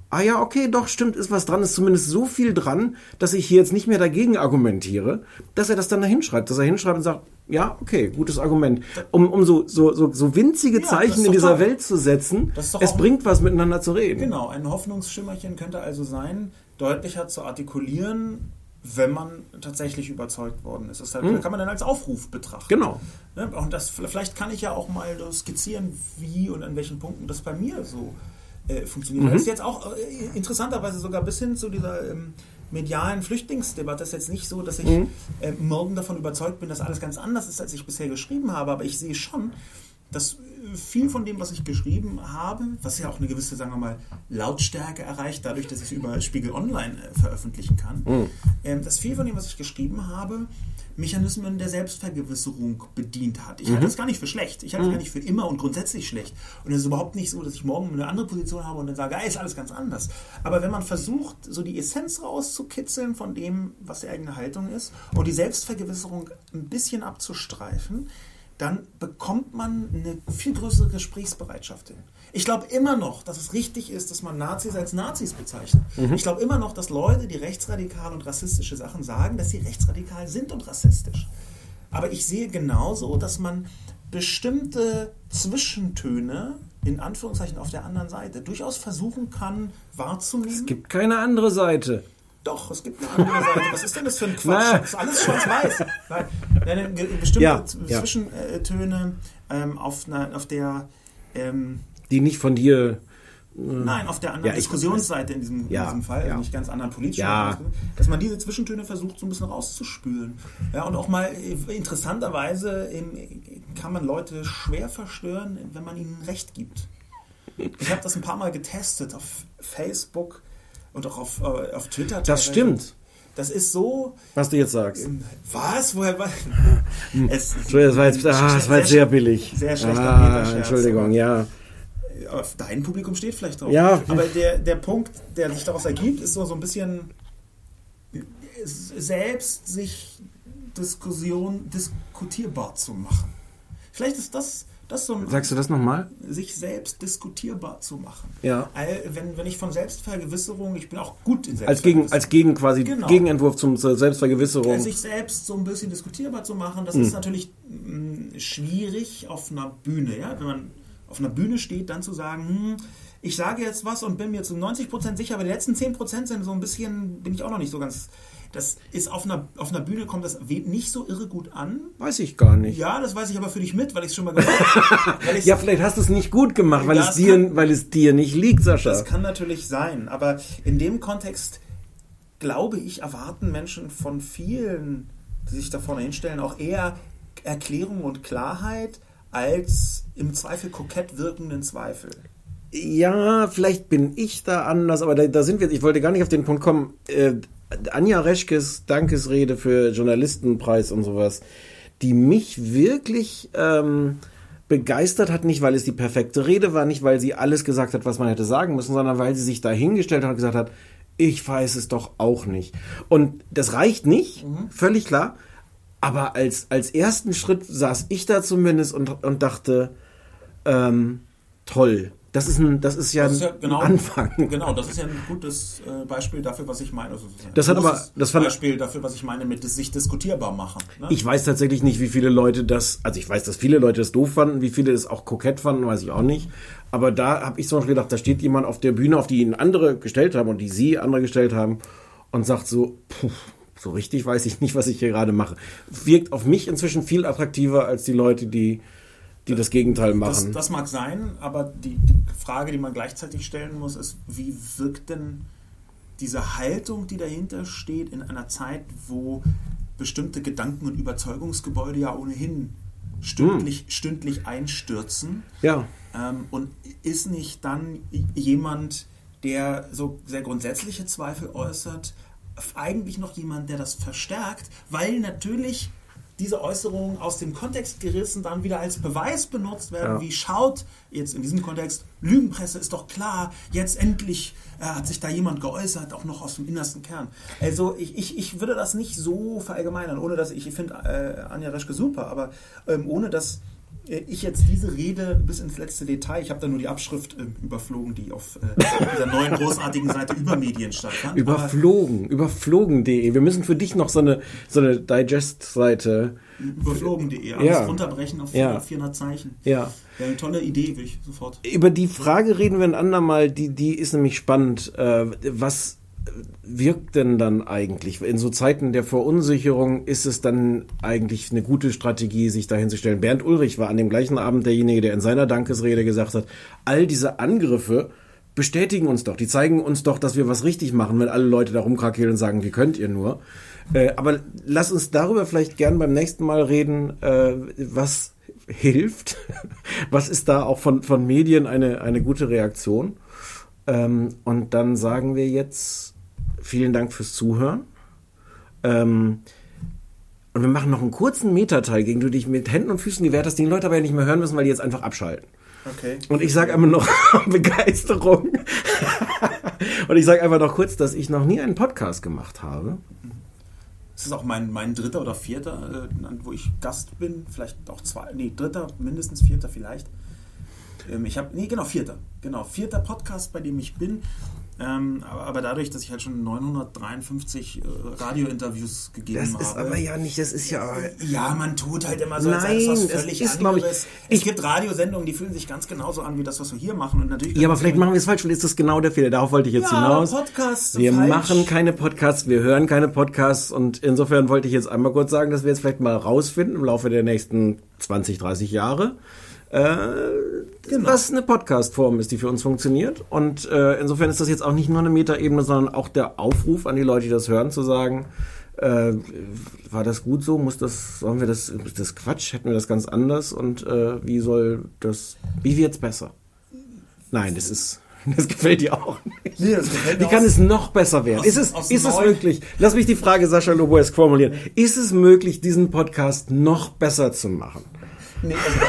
ah ja, okay, doch, stimmt, ist was dran, ist zumindest so viel dran, dass ich hier jetzt nicht mehr dagegen argumentiere, dass er das dann da hinschreibt, dass er hinschreibt und sagt, ja, okay, gutes Argument. Um, um so, so, so, so winzige ja, Zeichen in dieser toll. Welt zu setzen, es bringt was miteinander zu reden. Genau, ein Hoffnungsschimmerchen könnte also sein, deutlicher zu artikulieren, wenn man tatsächlich überzeugt worden ist. Das halt, Mhm. kann man dann als Aufruf betrachten. Genau. Ne? Und das, vielleicht kann ich ja auch mal skizzieren, wie und an welchen Punkten das bei mir so äh, funktioniert. Mhm. Das ist jetzt auch äh, interessanterweise sogar bis hin zu dieser ähm, medialen Flüchtlingsdebatte. Das ist jetzt nicht so, dass ich Mhm. äh, morgen davon überzeugt bin, dass alles ganz anders ist, als ich bisher geschrieben habe. Aber ich sehe schon, dass viel von dem, was ich geschrieben habe, was ja auch eine gewisse, sagen wir mal, Lautstärke erreicht, dadurch, dass ich es über Spiegel Online äh, veröffentlichen kann, Mhm. ähm, dass viel von dem, was ich geschrieben habe, Mechanismen der Selbstvergewisserung bedient hat. Ich Mhm. halte das gar nicht für schlecht. Ich halte es gar nicht für immer und grundsätzlich schlecht. Und es ist überhaupt nicht so, dass ich morgen eine andere Position habe und dann sage, ey, ist alles ganz anders. Aber wenn man versucht, so die Essenz rauszukitzeln von dem, was die eigene Haltung ist und die Selbstvergewisserung ein bisschen abzustreifen, dann bekommt man eine viel größere Gesprächsbereitschaft hin. Ich glaube immer noch, dass es richtig ist, dass man Nazis als Nazis bezeichnet. Ich glaube immer noch, dass Leute, die rechtsradikal und rassistische Sachen sagen, dass sie rechtsradikal sind und rassistisch. Aber ich sehe genauso, dass man bestimmte Zwischentöne in Anführungszeichen auf der anderen Seite durchaus versuchen kann wahrzunehmen. Es gibt keine andere Seite. Doch, es gibt eine andere Seite. Was ist denn das für ein Quatsch? Das ist alles schwarz-weiß. Nein, bestimmte Ja. Zwischentöne ähm, auf, einer, auf der ähm, Die nicht von dir. Nein, auf der anderen Ja, Diskussionsseite in diesem, Ja, in diesem Fall, ja. nicht ganz anderen politischen, Ja. dass man diese Zwischentöne versucht, so ein bisschen rauszuspülen. Ja, und auch mal äh, interessanterweise kann man Leute schwer verstören, wenn man ihnen Recht gibt. Ich habe das ein paar Mal getestet auf Facebook und auch auf, äh, auf Twitter. Das stimmt, Das ist so. was du jetzt sagst. Was? Woher war. Es, Entschuldigung, das war jetzt, ah, das war jetzt sehr billig. Sehr schlechter ah. Entschuldigung, ja. auf dein Publikum steht vielleicht drauf. Ja. Aber der, der Punkt, der sich daraus ergibt, ist so, so ein bisschen selbst sich Diskussion diskutierbar zu machen. Vielleicht ist das, das so Sagst du das nochmal? sich selbst diskutierbar zu machen. Ja. Wenn, wenn ich von Selbstvergewisserung, ich bin auch gut in Als Gegen, als Gegen quasi Genau. Gegenentwurf zum zur Selbstvergewisserung. sich selbst so ein bisschen diskutierbar zu machen, das ist natürlich mh, schwierig auf einer Bühne. Ja? Wenn man auf einer Bühne steht, dann zu sagen, hm, ich sage jetzt was und bin mir zu 90% sicher, aber die letzten 10% sind so ein bisschen, bin ich auch noch nicht so ganz. Das ist auf einer, auf einer Bühne kommt das nicht so irre gut an. Weiß ich gar nicht. Ja, das weiß ich aber für dich mit, weil ich es schon mal gemacht habe. Ja, vielleicht hast du es nicht gut gemacht, weil, es dir, kann- weil es dir nicht liegt, Sascha. Das kann natürlich sein, aber in dem Kontext glaube ich, erwarten Menschen von vielen, die sich da vorne hinstellen, auch eher Erklärung und Klarheit als im Zweifel kokett wirkenden Zweifel. Ja, vielleicht bin ich da anders, aber da, da sind wir. Ich wollte gar nicht auf den Punkt kommen. Äh, Anja Reschkes Dankesrede für Journalistenpreis und sowas, die mich wirklich ähm, begeistert hat, nicht weil es die perfekte Rede war, nicht weil sie alles gesagt hat, was man hätte sagen müssen, sondern weil sie sich da hingestellt hat und gesagt hat, ich weiß es doch auch nicht. Und das reicht nicht, völlig klar. Aber als, als ersten Schritt saß ich da zumindest und, und dachte, ähm, toll. Das ist, ein, das ist ja Das ist ja ein genau, Anfang. Genau, das ist ja ein gutes äh, Beispiel dafür, was ich meine. Also, das ein Das hat aber- das fand- Beispiel dafür, was ich meine mit sich diskutierbar machen. Ne? Ich weiß tatsächlich nicht, wie viele Leute das, also ich weiß, dass viele Leute es doof fanden, wie viele es auch kokett fanden, weiß ich auch nicht. Aber da habe ich zum Beispiel gedacht, da steht jemand auf der Bühne, auf die ihn andere gestellt haben und die sie andere gestellt haben und sagt so, puh, so richtig weiß ich nicht, was ich hier gerade mache. Wirkt auf mich inzwischen viel attraktiver als die Leute, die, die das Gegenteil Das, machen. das mag sein, aber die, die Frage, die man gleichzeitig stellen muss, ist, wie wirkt denn diese Haltung, die dahinter steht, in einer Zeit, wo bestimmte Gedanken- und Überzeugungsgebäude ja ohnehin stündlich, stündlich einstürzen? ja. Ähm, und ist nicht dann jemand, der so sehr grundsätzliche Zweifel äußert, eigentlich noch jemand, der das verstärkt, weil natürlich diese Äußerungen aus dem Kontext gerissen dann wieder als Beweis benutzt werden, Ja. wie schaut jetzt in diesem Kontext, Lügenpresse ist doch klar, jetzt endlich äh, hat sich da jemand geäußert, auch noch aus dem innersten Kern. Also ich, ich, ich würde das nicht so verallgemeinern, ohne dass ich, ich finde äh, Anja Reschke super, aber ähm, ohne dass ich jetzt diese Rede bis ins letzte Detail, ich habe da nur die Abschrift ähm, überflogen, die auf äh, dieser neuen großartigen Seite Übermedien stattfand. Aber- Überflogen, überflogen.de. Wir müssen für dich noch so eine, so eine Digest-Seite. Überflogen.de, alles Ja. runterbrechen auf Ja. 400 Zeichen. Ja. Wäre eine tolle Idee, will ich sofort. Über die Frage reden wir ein andermal, die, die ist nämlich spannend. Äh, was, wirkt denn dann eigentlich? In so Zeiten der Verunsicherung ist es dann eigentlich eine gute Strategie, sich dahin zu stellen. Bernd Ulrich war an dem gleichen Abend derjenige, der in seiner Dankesrede gesagt hat, all diese Angriffe bestätigen uns doch, die zeigen uns doch, dass wir was richtig machen, wenn alle Leute da rumkrakehlen und sagen, wie könnt ihr nur. Äh, aber lass uns darüber vielleicht gern beim nächsten Mal reden, äh, was hilft. was ist da auch von, von Medien eine, eine gute Reaktion? Ähm, und dann sagen wir jetzt vielen Dank fürs Zuhören. Ähm, und wir machen noch einen kurzen Metateil, gegen du dich mit Händen und Füßen gewehrt hast, den die Leute aber ja nicht mehr hören müssen, weil die jetzt einfach abschalten. Okay. Und ich sage einfach noch Begeisterung. und ich sage einfach noch kurz, dass ich noch nie einen Podcast gemacht habe. Das ist auch mein, mein dritter oder vierter, äh, wo ich Gast bin. Vielleicht auch zwei, nee, dritter, mindestens vierter vielleicht. Ähm, ich habe, nee, genau, vierter. Genau, vierter Podcast, bei dem ich bin. Ähm, aber, aber, dadurch, dass ich halt schon 953 äh, Radiointerviews gegeben habe. Das ist aber ja nicht, das ist ja. Ja, man tut halt immer so, als Nein, was völlig ist, anderes. Ich, es gibt Radiosendungen, die fühlen sich ganz genauso an wie das, was wir hier machen. Und natürlich ja, aber vielleicht machen wir es falsch, vielleicht ist das genau der Fehler. Darauf wollte ich jetzt ja, hinaus. Podcasts wir falsch. machen keine Podcasts, wir hören keine Podcasts und insofern wollte ich jetzt einmal kurz sagen, dass wir jetzt vielleicht mal rausfinden im Laufe der nächsten 20, 30 Jahre äh, genau. was eine Podcast-Form ist, die für uns funktioniert. Und äh, insofern ist das jetzt auch nicht nur eine Metaebene, sondern auch der Aufruf an die Leute, die das hören, zu sagen, äh, war das gut so? Muss das, sollen wir das, ist das Quatsch? Hätten wir das ganz anders? Und äh, wie soll das, wie wird's besser? Nein, das ist, das gefällt dir auch nicht. Nee, Wie kann es noch besser werden? Aus, ist es, ist es möglich? Lass mich die Frage Sascha Loboesk formulieren. Ist es möglich, diesen Podcast noch besser zu machen? Nee, also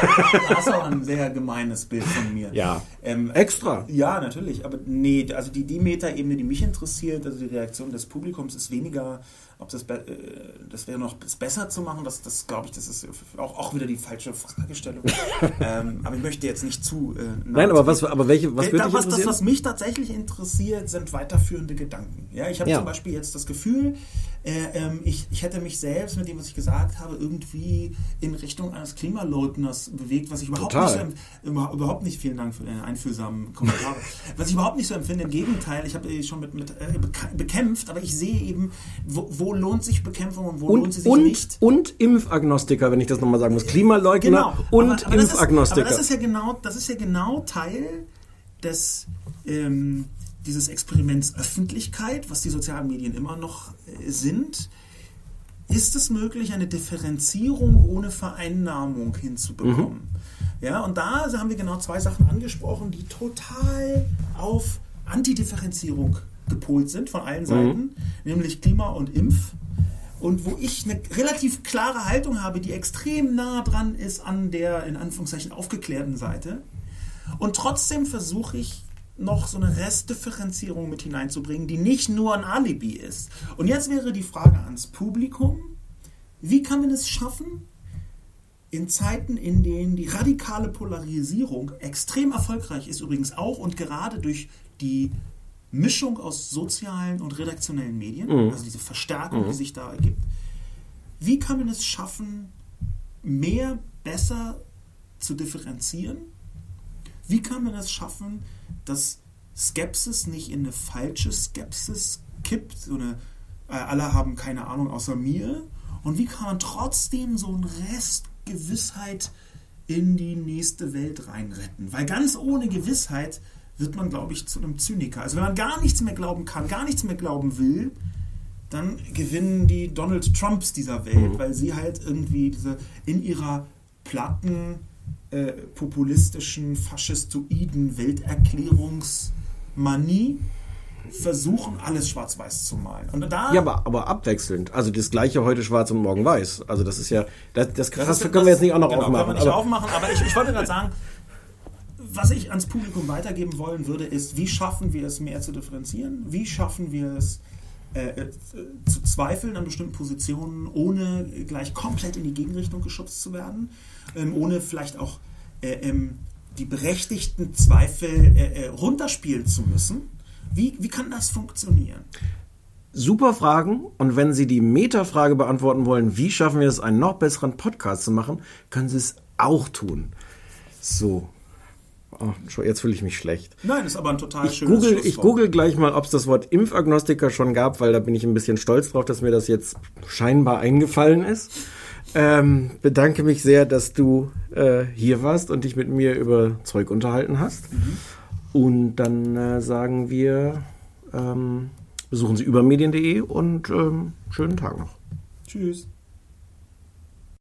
das ist auch ein sehr gemeines Bild von mir. Ja. Ähm, Extra. Ja, natürlich. Aber nee, also die, die Metaebene, die mich interessiert, also die Reaktion des Publikums, ist weniger, ob das, äh, das wäre noch besser zu machen. Das, das glaube ich, das ist auch, auch wieder die falsche Fragestellung. ähm, aber ich möchte jetzt nicht zu. Äh, Nein, aber was, aber welche, was würde da, was, Das, was mich tatsächlich interessiert, sind weiterführende Gedanken. Ja, ich habe ja. zum Beispiel jetzt das Gefühl, äh, ähm, ich, ich hätte mich selbst mit dem, was ich gesagt habe, irgendwie in Richtung eines Klimaleugners bewegt, was ich überhaupt Total. nicht so, überhaupt nicht, vielen Dank für den einfühlsamen Kommentar, was ich überhaupt nicht so empfinde. Im Gegenteil, ich habe schon mit, mit äh, bekämpft, aber ich sehe eben, wo, wo lohnt sich Bekämpfung und wo und, lohnt sie sich und, nicht. Und Impfagnostiker, wenn ich das nochmal sagen muss. Klimaleugner genau. und aber, aber Impfagnostiker. Das ist, aber das ist ja genau, das ist ja genau Teil des ähm, dieses Experiments Öffentlichkeit, was die sozialen Medien immer noch äh, sind, ist es möglich, eine Differenzierung ohne Vereinnahmung hinzubekommen. Mhm. Ja, und da haben wir genau zwei Sachen angesprochen, die total auf Antidifferenzierung gepolt sind von allen Seiten, mhm. nämlich Klima und Impf. Und wo ich eine relativ klare Haltung habe, die extrem nah dran ist an der in Anführungszeichen aufgeklärten Seite. Und trotzdem versuche ich noch so eine Restdifferenzierung mit hineinzubringen, die nicht nur ein Alibi ist. Und jetzt wäre die Frage ans Publikum, wie kann man es schaffen, in Zeiten, in denen die radikale Polarisierung extrem erfolgreich ist, übrigens auch und gerade durch die Mischung aus sozialen und redaktionellen Medien, mhm. also diese Verstärkung, mhm. die sich da ergibt, wie kann man es schaffen, mehr, besser zu differenzieren? Wie kann man es schaffen, dass Skepsis nicht in eine falsche Skepsis kippt, so eine, äh, alle haben keine Ahnung außer mir. Und wie kann man trotzdem so einen Rest Gewissheit in die nächste Welt reinretten? Weil ganz ohne Gewissheit wird man, glaube ich, zu einem Zyniker. Also wenn man gar nichts mehr glauben kann, gar nichts mehr glauben will, dann gewinnen die Donald Trumps dieser Welt, mhm. weil sie halt irgendwie diese in ihrer platten äh, populistischen, faschistoiden Welterklärungsmanie versuchen, alles schwarz-weiß zu malen. Und da ja, aber, aber abwechselnd. Also das gleiche heute schwarz und morgen weiß. Also das ist ja, das, das, das, das können wir jetzt nicht auch noch genau, aufmachen. Können wir nicht aber, aufmachen, aber ich, ich wollte gerade sagen, was ich ans Publikum weitergeben wollen würde, ist, wie schaffen wir es mehr zu differenzieren? Wie schaffen wir es äh, äh, zu zweifeln an bestimmten Positionen, ohne gleich komplett in die Gegenrichtung geschubst zu werden, ähm, ohne vielleicht auch äh, ähm, die berechtigten Zweifel äh, äh, runterspielen zu müssen. Wie, wie kann das funktionieren? Super Fragen. Und wenn Sie die Metafrage beantworten wollen, wie schaffen wir es, einen noch besseren Podcast zu machen, können Sie es auch tun. So. Oh, jetzt fühle ich mich schlecht. Nein, ist aber ein total ich schönes google, Ich google gleich mal, ob es das Wort Impfagnostiker schon gab, weil da bin ich ein bisschen stolz drauf, dass mir das jetzt scheinbar eingefallen ist. Ähm, bedanke mich sehr, dass du äh, hier warst und dich mit mir über Zeug unterhalten hast. Mhm. Und dann äh, sagen wir, ähm, besuchen Sie übermedien.de und ähm, schönen Tag noch. Tschüss.